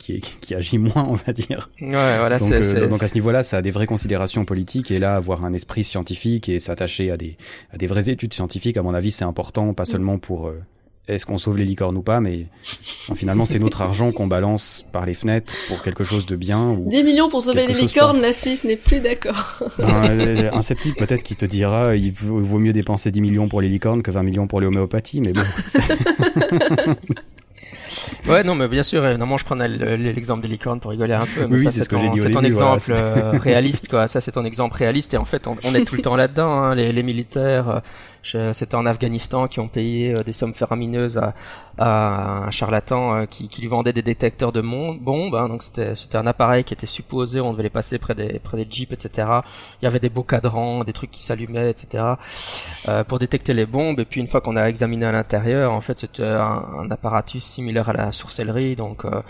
qui, est, qui agit moins, on va dire. ouais, voilà, donc, euh, donc à ce niveau-là, ça a des vraies considérations politiques et là, avoir un esprit scientifique et s'attacher à des à des vraies études scientifiques, à mon avis, c'est important, pas seulement pour euh, est-ce qu'on sauve les licornes ou pas, mais enfin, finalement, c'est notre argent qu'on balance par les fenêtres pour quelque chose de bien. Ou 10 millions pour sauver les licornes, la Suisse n'est plus d'accord. un, un sceptique peut-être qui te dira il vaut mieux dépenser 10 millions pour les licornes que 20 millions pour les homéopathies, mais bon. [LAUGHS] [LAUGHS] Ouais, non, mais bien sûr, évidemment, je prenais le- le- l'exemple des licornes pour rigoler un peu. Mais Oui, ça, c'est ce que ton, j'ai dit au c'est ton début, voilà, exemple euh, réaliste, quoi. Ça, c'est ton exemple réaliste. Et en fait, on, on est tout le temps là-dedans. hein. Les, les militaires, euh, c'était en Afghanistan qui ont payé euh, des sommes faramineuses à, à un charlatan euh, qui, qui lui vendait des détecteurs de bombes. hein. Donc, c'était, un appareil qui était supposé, on devait les passer près des, près des jeeps, etc. Il y avait des beaux cadrans, des trucs qui s'allumaient, etc. euh, pour détecter les bombes. Et puis, une fois qu'on a examiné à l'intérieur, en fait, c'était un, un apparatus similaire à la sourcellerie, donc euh,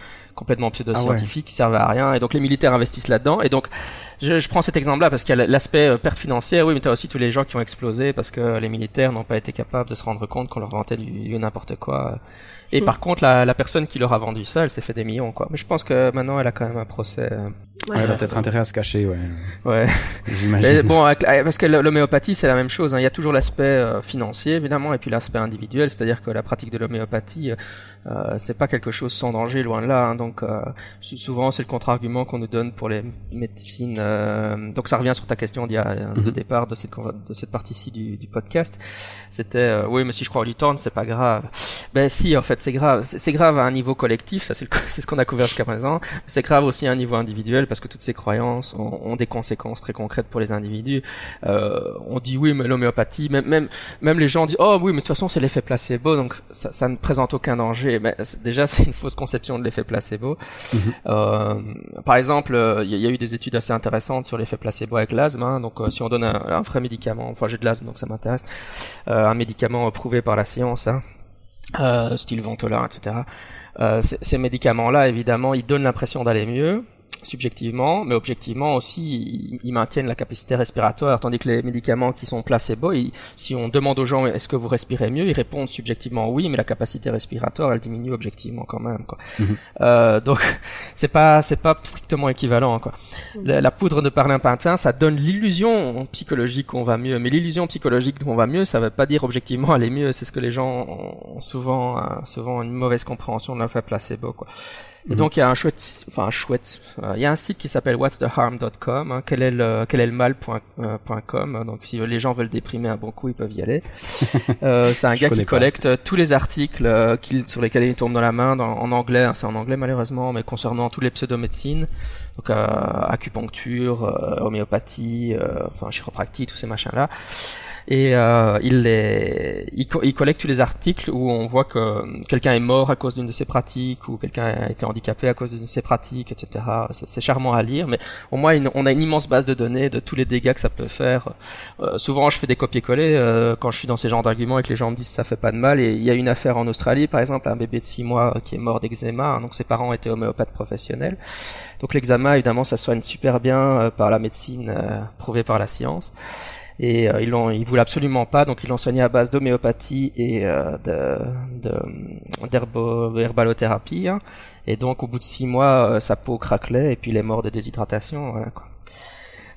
complètement pseudo-scientifique, qui servait à rien. Et donc, les militaires investissent là-dedans. Et donc, je, je prends cet exemple-là parce qu'il y a l'aspect euh, perte financière, oui, mais tu as aussi tous les gens qui ont explosé parce que les militaires n'ont pas été capables de se rendre compte qu'on leur vendait du, du n'importe quoi. Et Hmm. par contre, la, la personne qui leur a vendu ça, elle s'est fait des millions, quoi. Mais je pense que maintenant, elle a quand même un procès. Euh, Ouais, elle a peut-être intérêt à se cacher, ouais. Ouais. J'imagine. Mais bon, euh, parce que l'homéopathie, c'est la même chose. hein. Il y a toujours l'aspect euh, financier, évidemment, et puis l'aspect individuel, c'est-à-dire que la pratique de l'homéopathie, euh, euh, c'est pas quelque chose sans danger, loin de là. hein. Donc, euh, sou- souvent, c'est le contre-argument qu'on nous donne pour les médecines. euh, donc, ça revient sur ta question d'il y a, euh, de Mhm. départ de cette de cette partie-ci du, du podcast. C'était, euh, oui, mais si je crois aux licornes, c'est pas grave. Ben si, en fait, c'est grave. C'est c'est grave à un niveau collectif, ça c'est le- [LAUGHS] c'est ce qu'on a couvert jusqu'à présent. C'est grave aussi à un niveau individuel parce que toutes ces croyances ont, ont des conséquences très concrètes pour les individus. Euh, on dit oui, mais l'homéopathie, même, même, même les gens disent oh oui, mais de toute façon c'est l'effet placebo, donc ça, ça ne présente aucun danger. Mais déjà c'est une fausse conception de l'effet placebo. Euh, par exemple, euh, il y, a- il y a eu des études assez intéressantes sur l'effet placebo avec l'asthme. hein. donc euh, si on donne un, un vrai médicament, enfin j'ai de l'asthme donc ça m'intéresse, euh, un médicament prouvé par la science. Hein, euh, style Ventola, etc. Euh, ces médicaments-là, évidemment, ils donnent l'impression d'aller mieux, subjectivement, mais objectivement aussi, ils, ils maintiennent la capacité respiratoire, tandis que les médicaments qui sont placebo, ils- si on demande aux gens est-ce que vous respirez mieux, ils répondent subjectivement oui, mais la capacité respiratoire, elle diminue objectivement quand même. Quoi. Mhm. Euh, donc, [LAUGHS] c'est pas c'est pas strictement équivalent. Quoi. La, la poudre de parlimpintin, ça donne l'illusion psychologique qu'on va mieux, mais l'illusion psychologique qu'on va mieux, ça veut pas dire objectivement aller mieux. C'est ce que les gens ont souvent euh, souvent une mauvaise compréhension de l'effet placebo. Quoi. Et Mhm. donc il y a un chouette, enfin un chouette, euh, il y a un site qui s'appelle what'stheharm.com, hein, quel est le quel est le mal.com. donc si les gens veulent déprimer un bon coup, ils peuvent y aller. [LAUGHS] Euh, c'est un gars qui collecte euh, tous les articles euh, qu'il- sur lesquels il tombe dans la main, dans- en anglais, hein, c'est en anglais malheureusement, mais concernant tous les pseudomédecines, donc euh, acupuncture, euh, homéopathie, euh, enfin chiropractie, tous ces machins là. Et euh, il, les, il, co- il collecte tous les articles où on voit que quelqu'un est mort à cause d'une de ces pratiques ou quelqu'un a été handicapés à cause de ces pratiques, etc. C'est charmant à lire, mais au moins on a une immense base de données de tous les dégâts que ça peut faire. Euh, souvent, je fais des copier-coller euh, quand je suis dans ces genres d'arguments et que les gens me disent ça fait pas de mal. Et il y a une affaire en Australie, par exemple, un bébé de 6 mois qui est mort d'eczéma, hein, donc ses parents étaient homéopathes professionnels. Donc l'eczéma, évidemment, ça soigne super bien euh, par la médecine prouvée par la science et euh, ils l'ont ils voulaient absolument pas donc ils l'ont soigné à base d'homéopathie et euh, de d'herbalothérapie hein. et donc au bout de six mois euh, sa peau craquelait et puis il est mort de déshydratation voilà quoi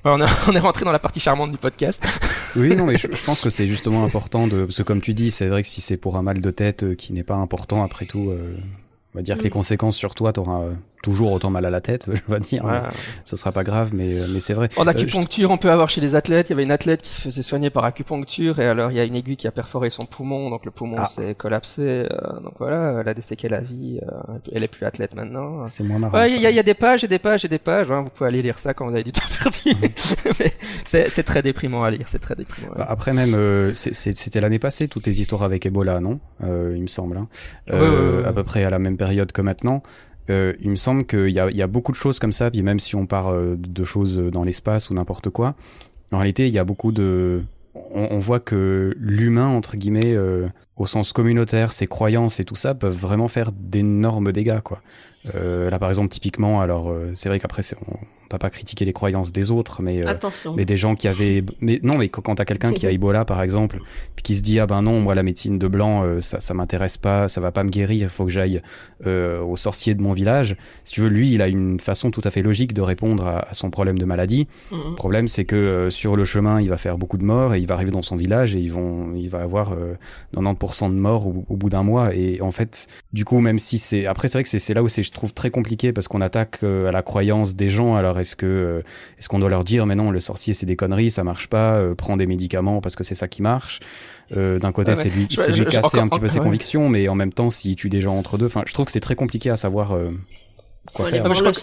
on, [LAUGHS] on est rentré dans la partie charmante du podcast. [LAUGHS] oui, non, mais je, pense que c'est justement important de, parce que comme tu dis, c'est vrai que si c'est pour un mal de tête qui n'est pas important, après tout, on va dire que les conséquences sur toi, t'auras euh, toujours autant mal à la tête, [LAUGHS] je vais dire. Ce sera pas grave, mais euh, mais c'est vrai. En euh, acupuncture, on peut avoir chez les athlètes. Il y avait une athlète qui se faisait soigner par acupuncture et alors il y a une aiguille qui a perforé son poumon, donc le poumon ah. s'est collapsé. donc voilà, elle a déséqué la vie. elle est plus athlète maintenant. C'est moins marrant. Il y, y, a des pages et des pages et des pages. Hein, vous pouvez aller lire ça quand vous avez du temps perdu. Mm. [LAUGHS] c'est très déprimant à lire. C'est très déprimant. Bah, après même, c'était l'année passée toutes les histoires avec Ebola, non? Il me semble. Hein. à peu près à la même période que maintenant. Euh, il me semble qu'il y a, y a, beaucoup de choses comme ça, puis même si on part euh, de choses dans l'espace ou n'importe quoi, en réalité, il y a beaucoup de... On, on voit que l'humain, entre guillemets, euh, au sens communautaire, ses croyances et tout ça, peuvent vraiment faire d'énormes dégâts, quoi. Euh, là, par exemple, typiquement, alors euh, c'est vrai qu'après, on n'a pas critiqué les croyances des autres, mais euh, mais des gens qui avaient, mais non, mais quand t'as quelqu'un qui a [LAUGHS] Ebola, par exemple, puis qui se dit ah ben non, moi la médecine de blanc, ça ça m'intéresse pas, ça va pas me guérir, il faut que j'aille au sorcier de mon village. Si tu veux, lui, il a une façon tout à fait logique de répondre à, son problème de maladie. Mhm. Le problème, c'est que sur le chemin, il va faire beaucoup de morts et il va arriver dans son village et ils vont, il va avoir 90% de morts au, au bout d'un mois. Et en fait, du coup, même si c'est, après, c'est vrai que c'est là où c'est trouve très compliqué parce qu'on attaque euh, à la croyance des gens. Alors est-ce que euh, est-ce qu'on doit leur dire mais non le sorcier c'est des conneries, ça marche pas, euh, prends des médicaments parce que c'est ça qui marche. D'un côté c'est lui, c'est lui casser un petit peu ses convictions, mais en même temps s'il tue des gens entre deux, enfin je trouve que c'est très compliqué à savoir quoi faire. je, crois que,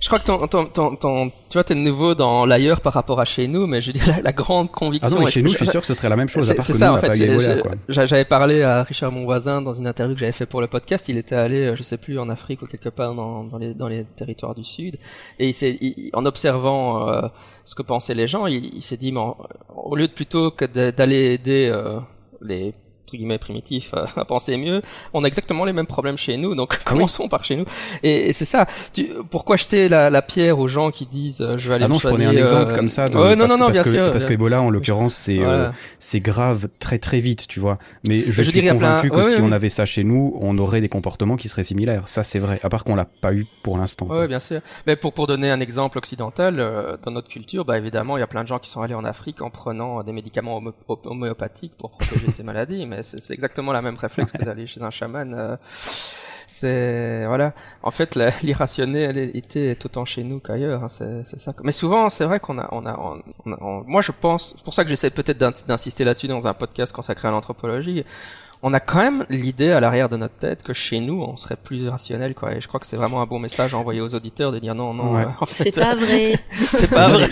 je crois que ton, ton, ton, ton, tu vois, t'es nouveau dans l'ailleurs par rapport à chez nous, mais je dis la, la grande conviction. Ah non, mais chez nous, je suis sûr que ce serait la même chose. C'est ça, en fait. J'avais parlé à Richard, mon voisin, dans une interview que j'avais fait pour le podcast. Il était allé, euh, je sais plus, en Afrique ou quelque part dans, dans les, dans les territoires du Sud. Et il s'est, en observant euh, ce que pensaient les gens, il, s'est dit, mais au lieu de plutôt que d'aller aider euh, les entre guillemets primitif à, penser mieux, on a exactement les mêmes problèmes chez nous, donc commençons par chez nous. Et, c'est ça. Tu, pourquoi jeter la, la, pierre aux gens qui disent euh, je vais aller ah non, je prenais un exemple comme ça. non, non, non, parce bien que, sûr. Parce qu'Ebola, en l'occurrence, c'est euh, c'est grave très très vite, tu vois. Mais je, suis convaincu que si on avait ça chez nous, on aurait des comportements qui seraient similaires. Ça, c'est vrai. À part qu'on l'a pas eu pour l'instant. Oui, bien sûr. Mais pour pour donner un exemple occidental, euh, dans notre culture, bah évidemment, il y a plein de gens qui sont allés en Afrique en prenant des médicaments homéopathiques pour protéger ces [LAUGHS] maladies. Mais c'est exactement la même réflexe que d'aller chez un chaman. Euh, c'est voilà. En fait, l'irrationnel était autant chez nous qu'ailleurs. Hein, c'est ça. Mais souvent, c'est vrai qu'on a, on a, on moi, je pense. C'est pour ça que j'essaie peut-être d'insister là-dessus dans un podcast consacré à l'anthropologie on a quand même l'idée à l'arrière de notre tête que chez nous, on serait plus rationnel, quoi. Et je crois que c'est vraiment un bon message à envoyer aux auditeurs de dire non, non. Euh, en fait, [LAUGHS] c'est pas vrai. c'est pas vrai.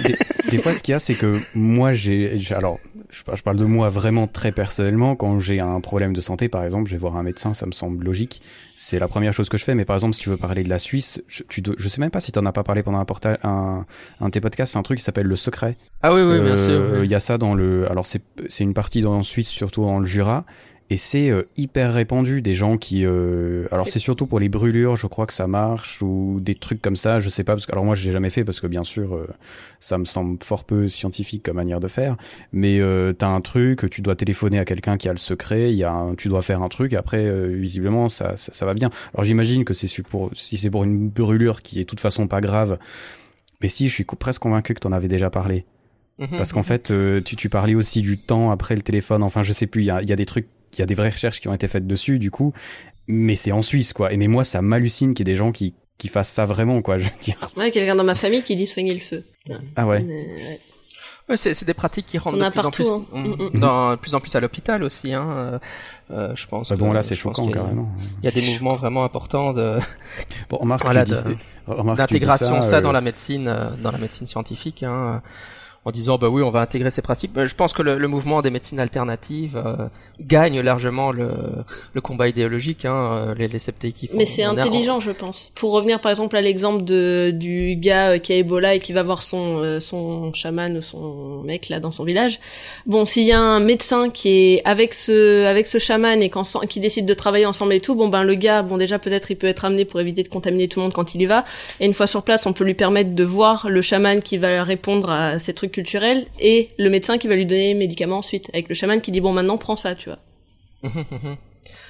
Des, fois, ce qu'il y a, c'est que moi, j'ai, alors, je, parle de moi vraiment très personnellement. Quand j'ai un problème de santé, par exemple, je vais voir un médecin, ça me semble logique. C'est la première chose que je fais. Mais par exemple, si tu veux parler de la Suisse, je, tu, je sais même pas si t'en as pas parlé pendant un portal, un, un de tes podcasts. C'est un truc qui s'appelle le secret. Ah oui, oui, bien sûr. Euh, il y a ça dans le, alors c'est, c'est une partie dans Suisse, surtout dans le Jura et c'est euh, hyper répandu des gens qui euh, alors c'est surtout pour les brûlures je crois que ça marche ou des trucs comme ça je sais pas parce que alors moi je l'ai jamais fait parce que bien sûr euh, ça me semble fort peu scientifique comme manière de faire mais euh, t'as un truc tu dois téléphoner à quelqu'un qui a le secret il y a un, tu dois faire un truc et après visiblement ça, ça, ça va bien alors j'imagine que c'est pour si c'est pour une brûlure qui est de toute façon pas grave mais si je suis presque convaincu que t'en avais déjà parlé mhm. parce qu'en fait, tu, tu parlais aussi du temps après le téléphone. Enfin, je sais plus. Il y a, y a, des trucs il y a des vraies recherches qui ont été faites dessus, du coup. Mais c'est en Suisse, quoi. Et mais moi, ça m'hallucine qu'il y ait des gens qui, qui fassent ça vraiment, quoi, [LAUGHS] je veux dire. Ouais, quelqu'un dans ma famille qui dit soigner le feu. Ah ouais. ouais. c'est, des pratiques qui rentrent de plus en plus, hein. mm, mm, mm. dans, plus en plus à l'hôpital aussi. Hein. Euh, euh je pense. bon, là, c'est choquant carrément. Il y a des mouvements vraiment importants de. [LAUGHS] Bon, remarque, voilà, d'intégration ça, ça dans euh, la médecine, euh, dans la médecine scientifique. Hein en disant bah oui on va intégrer ces principes. Je pense que le, le mouvement des médecines alternatives euh, gagne largement le, le combat idéologique, hein, euh, les, les sceptiques. Mais c'est intelligent, je pense. Pour revenir par exemple à l'exemple de du gars euh, qui a Ebola et qui va voir son son chaman ou son mec là dans son village. Bon, s'il y a un médecin qui est avec ce avec ce chaman et qui décide de travailler ensemble et tout, bon ben le gars, bon déjà peut-être il peut être amené pour éviter de contaminer tout le monde quand il y va. Et une fois sur place, on peut lui permettre de voir le chaman qui va répondre à ces trucs culturel et le médecin qui va lui donner les médicaments ensuite, avec le chaman qui dit bon maintenant prends ça, tu vois. [LAUGHS]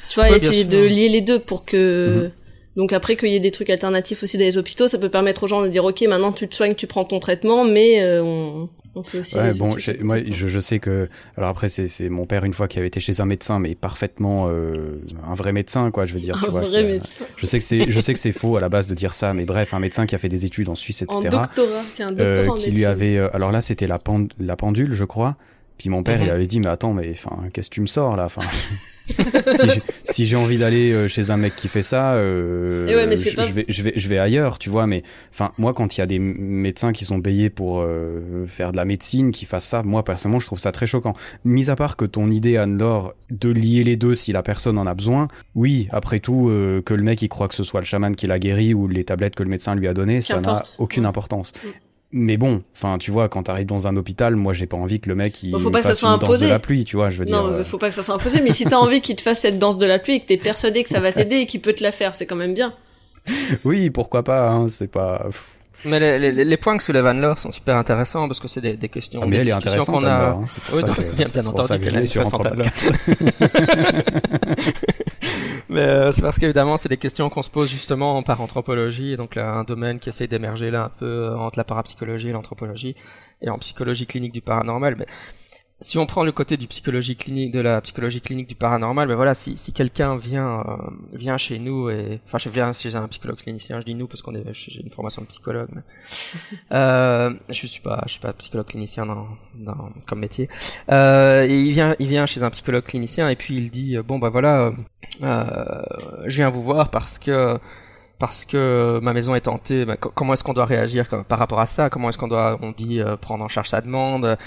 tu vois, essayer de lier les deux pour que mhm. donc après qu'il y ait des trucs alternatifs aussi dans les hôpitaux, ça peut permettre aux gens de dire ok maintenant tu te soignes, tu prends ton traitement, mais euh, on, ouais, bon, moi, je, je, sais que, alors après, c'est mon père une fois qui avait été chez un médecin, mais parfaitement euh, un vrai médecin, quoi. Je veux dire. Un vrai médecin. Je sais que c'est, je sais que c'est faux à la base de dire ça, mais bref, un médecin qui a fait des études en Suisse, etc. En doctorat, qui a un doctorat euh, qui lui avait, euh, alors là, c'était la, la pendule, je crois. Puis mon père, il mhm. avait dit, mais attends, mais enfin, qu'est-ce que tu me sors là, enfin? Si j'ai envie d'aller euh, chez un mec qui fait ça, euh, je, vais, je vais, je vais ailleurs, tu vois. Mais enfin, moi, quand il y a des médecins qui sont payés pour euh, faire de la médecine, qui fassent ça, moi personnellement, je trouve ça très choquant. Mis à part que ton idée, Anne-Laure, de lier les deux si la personne en a besoin, oui, après tout, que le mec il croit que ce soit le chaman qui l'a guéri ou les tablettes que le médecin lui a donné, ça n'a aucune importance. Mm mais bon, enfin, tu vois, quand t'arrives dans un hôpital, moi, j'ai pas envie que le mec il faut pas fasse que ça soit une danse de la pluie, tu vois, je veux dire. Non, faut pas que ça soit imposé, mais si t'as envie qu'il te fasse cette danse de la pluie et que t'es persuadé que ça va t'aider et qu'il peut te la faire, c'est quand même bien. [LAUGHS] Oui, pourquoi pas, hein, c'est pas. Mais les, les, les, points que soulève Anne-Laure sont super intéressants parce que c'est des, des, questions, ah, mais elle est intéressante, qu'on a. Hein, oui, bien, bien entendu qu'elle est intéressante [LAUGHS] mais euh, c'est parce qu'évidemment c'est des questions qu'on se pose justement par anthropologie, donc là, un domaine qui essaie d'émerger là un peu euh, entre la parapsychologie et l'anthropologie et en psychologie clinique du paranormal. Mais si on prend le côté du psychologie clinique, de la psychologie clinique du paranormal, ben voilà, si, si quelqu'un vient euh, vient chez nous et enfin je viens chez un psychologue clinicien, je dis nous parce qu'on est j'ai une formation de psychologue, mais [LAUGHS] euh, je suis pas je suis pas psychologue clinicien dans, dans comme métier. Euh, et il vient il vient chez un psychologue clinicien et puis il dit bon ben voilà, euh, je viens vous voir parce que parce que ma maison est hantée. Ben, comment est-ce qu'on doit réagir par rapport à ça? Comment est-ce qu'on doit on dit euh, prendre en charge sa demande?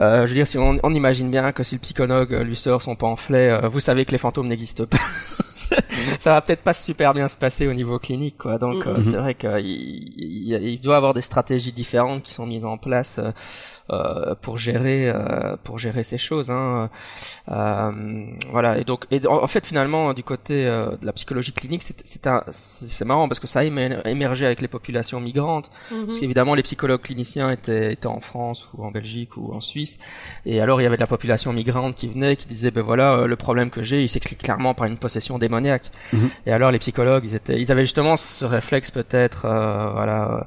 Euh, je veux dire, si on, on, imagine bien que si le psychologue euh, lui sort son pamphlet, euh, vous savez que les fantômes n'existent pas. [LAUGHS] ça va peut-être pas super bien se passer au niveau clinique, quoi. Donc mm-hmm. c'est vrai qu'il il, il, doit avoir des stratégies différentes qui sont mises en place euh, pour gérer euh, pour gérer ces choses. Hein. Euh, voilà. Et donc, et en fait, finalement, du côté de la psychologie clinique, c'est c'est marrant parce que ça a émergé avec les populations migrantes, mhm. parce qu'évidemment, les psychologues cliniciens étaient étaient en France ou en Belgique ou en Suisse, et alors il y avait de la population migrante qui venait, qui disait ben voilà, le problème que j'ai, il s'explique clairement par une possession démoniaque. Mhm. Et alors les psychologues, ils étaient, ils avaient justement ce réflexe peut-être, voilà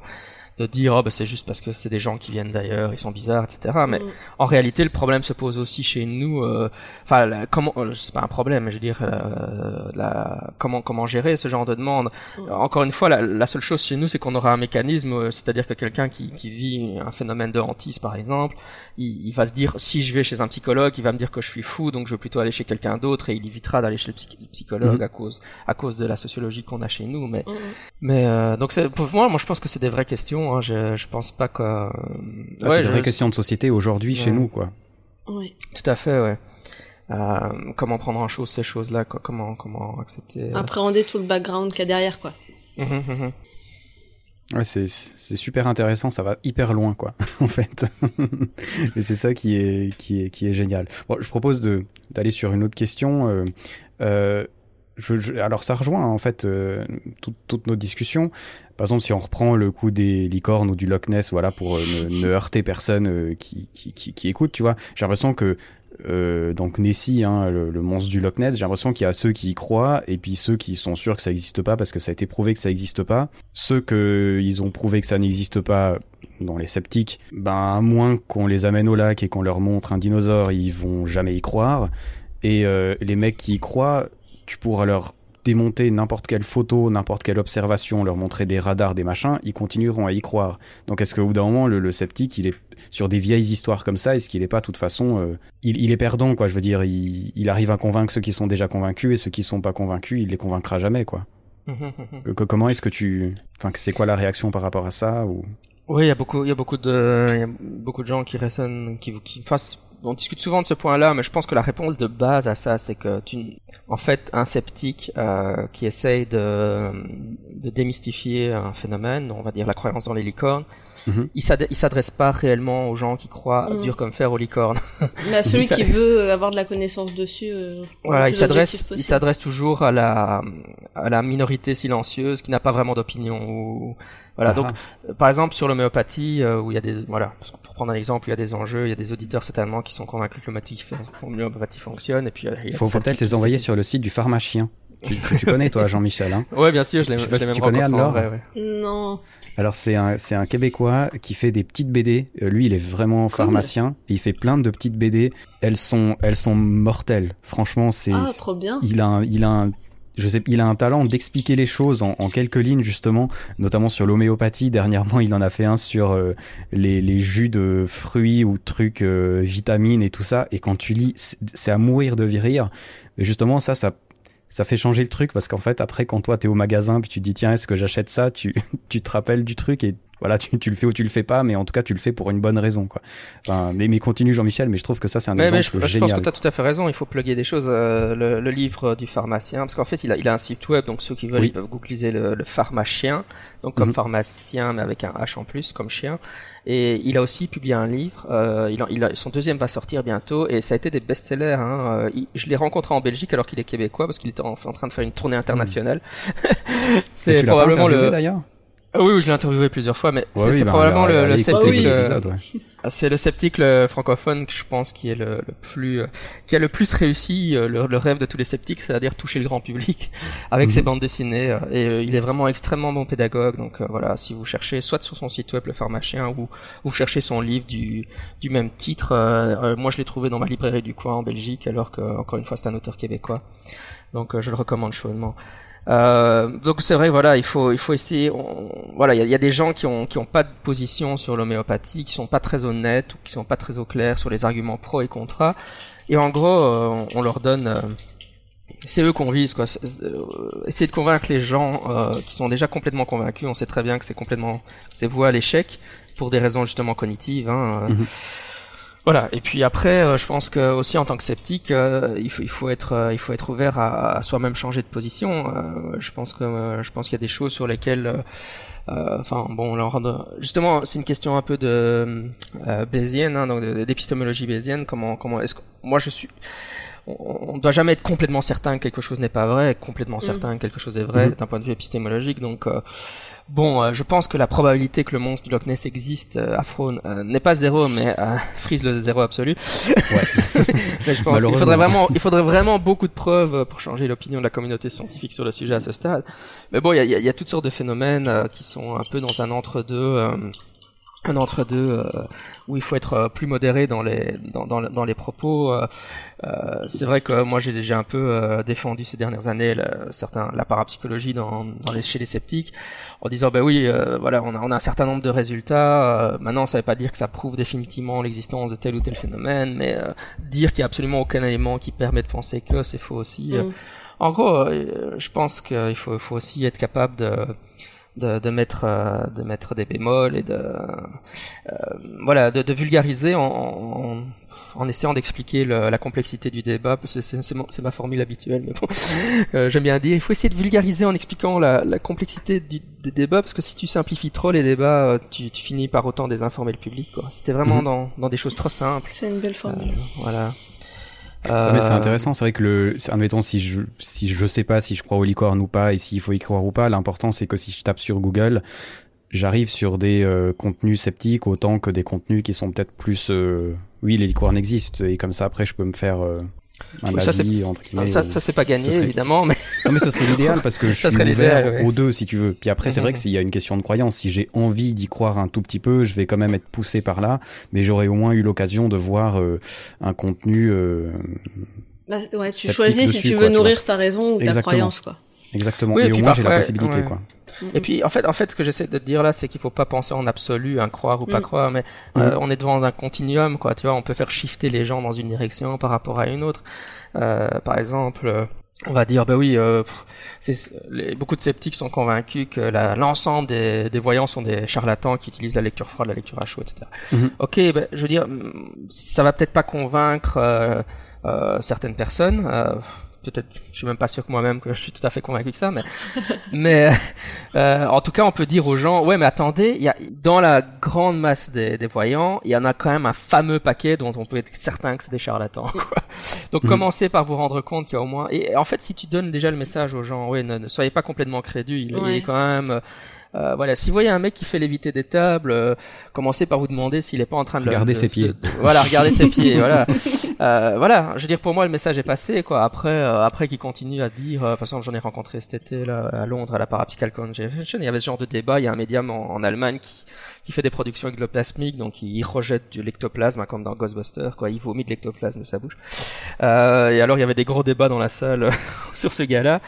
de dire oh bah c'est juste parce que c'est des gens qui viennent d'ailleurs, ils sont bizarres, etc. Mais mm. en réalité, le problème se pose aussi chez nous. Euh, enfin, comment euh, c'est pas un problème, je veux dire, euh, la, comment comment gérer ce genre de demande. Mm. Encore une fois, la, la, seule chose chez nous, c'est qu'on aura un mécanisme, c'est-à-dire que quelqu'un qui, qui vit un phénomène de hantise, par exemple, il, il, va se dire si je vais chez un psychologue, il va me dire que je suis fou, donc je vais plutôt aller chez quelqu'un d'autre et il évitera d'aller chez le, psychologue mm. à cause à cause de la sociologie qu'on a chez nous. Mais mais donc pour moi, moi je pense que c'est des vraies questions Hein, je, je pense pas que. Ah, ouais, c'est une vraie question de société aujourd'hui chez nous, quoi. Oui. Tout à fait, ouais. Euh, comment prendre en chose ces choses-là, quoi. Comment, comment accepter. Euh, Appréhender tout le background qu'il y a derrière, quoi. Mmh, mmh, mmh. Ouais, c'est c'est super intéressant, ça va hyper loin quoi, [LAUGHS] en fait. [LAUGHS] Et c'est ça qui est qui est qui est génial. Bon, je propose de d'aller sur une autre question. Euh, euh, je, alors ça rejoint en fait euh, toutes nos discussions. Par exemple, si on reprend le coup des licornes ou du Loch Ness, voilà, pour euh, ne, heurter personne euh, qui, qui, qui, écoute, tu vois, j'ai l'impression que donc Nessie, hein, le, monstre du Loch Ness, j'ai l'impression qu'il y a ceux qui y croient et puis ceux qui sont sûrs que ça n'existe pas parce que ça a été prouvé que ça n'existe pas. Ceux que ils ont prouvé que ça n'existe pas dans les sceptiques, ben à moins qu'on les amène au lac et qu'on leur montre un dinosaure, ils vont jamais y croire. Et les mecs qui y croient, tu pourras leur démonter n'importe quelle photo, n'importe quelle observation, leur montrer des radars, des machins, ils continueront à y croire. Donc est-ce qu'au bout d'un moment, le, sceptique, il est sur des vieilles histoires comme ça, est-ce qu'il est pas, de toute façon, euh, il, est perdant, quoi. Je veux dire, il, arrive à convaincre ceux qui sont déjà convaincus et ceux qui sont pas convaincus, il les convaincra jamais, quoi. [LAUGHS] comment est-ce que tu, enfin, c'est quoi la réaction par rapport à ça ou? Oui, il y a beaucoup, il y a beaucoup de, il y a beaucoup de gens qui résonnent, qui, qui fassent on discute souvent de ce point-là, mais je pense que la réponse de base à ça, c'est que tu, en fait, un sceptique euh, qui essaye de, de démystifier un phénomène, on va dire la croyance dans les licornes, Mhm. il s'ad- il s'adresse pas réellement aux gens qui croient Mhm. dur comme fer aux licornes. Mais à celui [LAUGHS] qui veut avoir de la connaissance dessus. euh, Voilà, il s'adresse, il s'adresse toujours à la, à la minorité silencieuse qui n'a pas vraiment d'opinion. Ou voilà. Ah Donc, euh, par exemple, sur l'homéopathie, euh, où il y a des, voilà, parce que pour prendre un exemple, il y a des enjeux, il y a des auditeurs certainement qui sont convaincus que l'homéopathie, fonctionne, et puis euh, il faut, peut-être les envoyer sur le site du pharmacien. Tu, connais toi, Jean-Michel. Hein [LAUGHS] Ouais, bien sûr, je l'ai, même tu connais en Anne-Laure. vrai, ouais. Non. Alors c'est un c'est un Québécois qui fait des petites BD. Euh, lui, il est vraiment pharmacien. Et il fait plein de petites BD. Elles sont elles sont mortelles. Franchement, c'est Ah, trop bien. il a un, il a un je sais, il a un talent d'expliquer les choses en, quelques lignes justement, notamment sur l'homéopathie. Dernièrement, il en a fait un sur euh, les, jus de fruits ou trucs euh, vitamines et tout ça. Et quand tu lis, c'est à mourir de rire. Mais justement, ça, ça, ça fait changer le truc parce qu'en fait, après, quand toi t'es au magasin puis tu te dis tiens, est-ce que j'achète ça, tu, [LAUGHS] tu te rappelles du truc et voilà, tu, tu le fais ou tu le fais pas, mais en tout cas, tu le fais pour une bonne raison, quoi. Enfin, mais, mais continue Jean-Michel, mais je trouve que ça, c'est un Mais, mais je, exemple je pense génial. que tu as tout à fait raison, il faut plugger des choses. euh, le, le livre du pharmacien, parce qu'en fait, il a, il a un site web, donc ceux qui veulent, Oui. ils peuvent googliser le, le pharmacien, donc comme Mhm. pharmacien, mais avec un H en plus, comme chien. Et il a aussi publié un livre, euh, il a, il a- son deuxième va sortir bientôt, et ça a été des best-sellers. Hein. euh, je l'ai rencontré en Belgique alors qu'il est québécois, parce qu'il était en, en train de faire une tournée internationale. [LAUGHS] Et C'est pas probablement le... d'ailleurs? Ah oui, oui, je l'ai interviewé plusieurs fois, mais Ouais, c'est oui, bah, probablement le, sceptique... euh, ouais. ah, C'est le sceptique le francophone que je pense qui est le, le plus euh, qui a le plus réussi euh, le, le rêve de tous les sceptiques, c'est-à-dire toucher le grand public [LAUGHS] avec Mhm. ses bandes dessinées. et il est vraiment extrêmement bon pédagogue. Donc voilà, si vous cherchez soit sur son site web le pharmacien ou vous cherchez son livre du du même titre, moi je l'ai trouvé dans ma librairie du coin en Belgique, alors que encore une fois c'est un auteur québécois. Donc je le recommande chaudement. Euh, donc c'est vrai, voilà, il faut, il faut essayer. on- voilà, il y y a des gens qui ont, qui ont pas de position sur l'homéopathie, qui sont pas très honnêtes ou qui sont pas très au clair sur les arguments pro et contra. Et en gros, euh, on, leur donne. euh, c'est eux qu'on vise, quoi. Euh, essayer de convaincre les gens euh, qui sont déjà complètement convaincus. On sait très bien que c'est complètement, c'est voué à l'échec pour des raisons justement cognitives. Hein, euh. Voilà. Et puis après, euh, je pense que aussi en tant que sceptique, euh, il faut il faut être euh, il faut être ouvert à, à soi-même changer de position. Je pense que je pense qu'il y a des choses sur lesquelles Enfin bon, là, on justement, c'est une question un peu de euh, bayésienne, hein, donc d'épistémologie bayésienne. Comment, comment est-ce que moi je suis on on doit jamais être complètement certain que quelque chose n'est pas vrai, complètement certain que quelque chose est vrai Mhm. d'un point de vue épistémologique. Donc euh, bon, euh, je pense que la probabilité que le monstre du Loch Ness existe euh, à Frône euh, n'est pas zéro, mais euh, [LAUGHS] frise le zéro absolu. [LAUGHS] mais je pense qu'il faudrait vraiment, il faudrait vraiment beaucoup de preuves pour changer l'opinion de la communauté scientifique sur le sujet à ce stade. Mais bon, il y a, il y a- il y a toutes sortes de phénomènes euh, qui sont un peu dans un entre-deux. Un entre-deux euh, où il faut être euh, plus modéré dans les dans, dans, dans les propos. euh, euh, c'est vrai que moi j'ai déjà un peu euh, défendu ces dernières années le- certains la parapsychologie dans, dans les, chez les sceptiques en disant ben oui euh, voilà on a, on a un certain nombre de résultats. euh, maintenant ça veut pas dire que ça prouve définitivement l'existence de tel ou tel phénomène, mais euh, dire qu'il y a absolument aucun élément qui permet de penser que c'est faux aussi. euh. Mm. En gros, euh, je pense qu'il faut, faut aussi être capable de de, de mettre euh, de mettre des bémols et de euh, voilà de, de vulgariser en, en, en essayant d'expliquer le- la complexité du débat. C'est ma formule habituelle mais bon. [LAUGHS] Euh, j'aime bien dire il faut essayer de vulgariser en expliquant la, la complexité du, des débats parce que si tu simplifies trop les débats euh, tu, tu finis par autant désinformer le public quoi. T'es vraiment Mhm. dans dans des choses trop simples. C'est une belle formule. euh, voilà Ouais, mais c'est Euh, intéressant, c'est vrai que le, admettons si je, si je sais pas si je crois aux licornes ou pas et s'il faut y croire ou pas, l'important c'est que si je tape sur Google, j'arrive sur des euh, contenus sceptiques autant que des contenus qui sont peut-être plus, euh, oui les licornes existent et comme ça après je peux me faire euh, un Ça, c'est- avis entre guillemets. ça, ou- ça c'est pas gagné serait- évidemment mais Non mais ce serait l'idéal parce que [LAUGHS] je Ça suis ouvert ouais. aux deux si tu veux. Puis après c'est vrai Mhm. que s'il y a une question de croyance, si j'ai envie d'y croire un tout petit peu, je vais quand même être poussé par là, mais j'aurais au moins eu l'occasion de voir euh, un contenu euh, Bah, ouais, tu choisis si tu quoi, veux tu nourrir ta raison ou ta Exactement. croyance, quoi. Exactement. Oui, et et au puis moins j'ai la possibilité ouais. quoi. Et puis en fait, en fait, ce que j'essaie de te dire là, c'est qu'il faut pas penser en absolu, un croire ou pas Mm. croire, mais euh, on est devant un continuum, quoi. Tu vois, on peut faire shifter les gens dans une direction par rapport à une autre. Euh, par exemple, euh, on va dire, ben oui, euh, c'est, beaucoup de sceptiques sont convaincus que l'ensemble des, des, voyants sont des charlatans qui utilisent la lecture froide, la lecture à chaud, etc. Mhm. Ok, ben, je veux dire, ça va peut-être pas convaincre euh, euh, certaines personnes. Euh, peut-être, je suis même pas sûr que moi-même que je suis tout à fait convaincu que ça, mais, [LAUGHS] mais euh, en tout cas, on peut dire aux gens, ouais, mais attendez, il y a dans la grande masse des, des, voyants, il y en a quand même un fameux paquet dont on peut être certain que c'est des charlatans. [LAUGHS] Quoi. Donc, mhm. commencez par vous rendre compte qu'il y a au moins. Et en fait, si tu donnes déjà le message aux gens, ouais, ne, soyez pas complètement crédules, il est quand même euh, voilà, si vous voyez un mec qui fait léviter des tables, euh, commencez par vous demander s'il est pas en train de regarder ses pieds. voilà, regarder ses [LAUGHS] pieds. Voilà, euh, voilà. Je veux dire, pour moi, le message est passé. Quoi. Après, euh, après, qu'il continue à dire. par exemple, j'en ai rencontré cet été là à Londres à la Parapsychal Convention. Il y avait ce genre de débat. Il y a un médium en, en Allemagne qui qui fait des productions ectoplasmiques, donc il rejette du lectoplasme, hein, comme dans Ghostbusters, quoi. Il vomit de l'ectoplasme de sa bouche. Euh, et alors il y avait des gros débats dans la salle [LAUGHS] sur ce gars-là.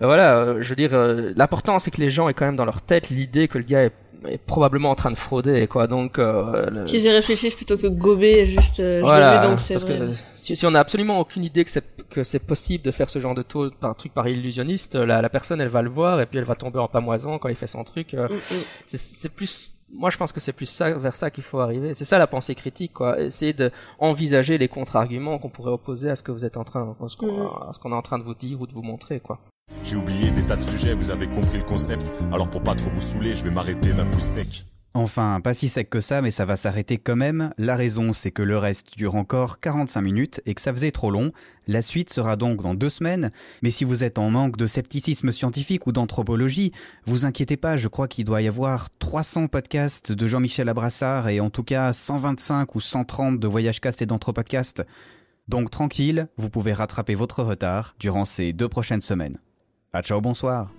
voilà, euh, je veux dire, euh, l'important c'est que les gens aient quand même dans leur tête l'idée que le gars est est probablement en train de frauder quoi. Donc euh, qu'ils y réfléchissent plutôt que gober juste euh, voilà, donc parce que si, si, on a absolument aucune idée que c'est que c'est possible de faire ce genre de taux par un truc par illusionniste la, la personne elle va le voir et puis elle va tomber en pamoison quand il fait son truc euh, mm, mm. c'est plus moi je pense que c'est plus ça vers ça qu'il faut arriver. C'est ça la pensée critique quoi. Essayer de envisager les contre-arguments qu'on pourrait opposer à ce que vous êtes en train ce qu'on mm. ce qu'on est en train de vous dire ou de vous montrer quoi j'ai oublié des tas de sujets, vous avez compris le concept, alors pour pas trop vous saouler, je vais m'arrêter d'un coup sec. Enfin, pas si sec que ça, mais ça va s'arrêter quand même. La raison, c'est que le reste dure encore 45 minutes et que ça faisait trop long. La suite sera donc dans deux semaines. Mais si vous êtes en manque de scepticisme scientifique ou d'anthropologie, vous inquiétez pas, je crois qu'il doit y avoir 300 podcasts de Jean-Michel Abrassard et en tout cas 125 ou 130 de Voyage Cast et d'Anthropodcast. Donc tranquille, vous pouvez rattraper votre retard durant ces deux prochaines semaines. Ah, ciao, bonsoir.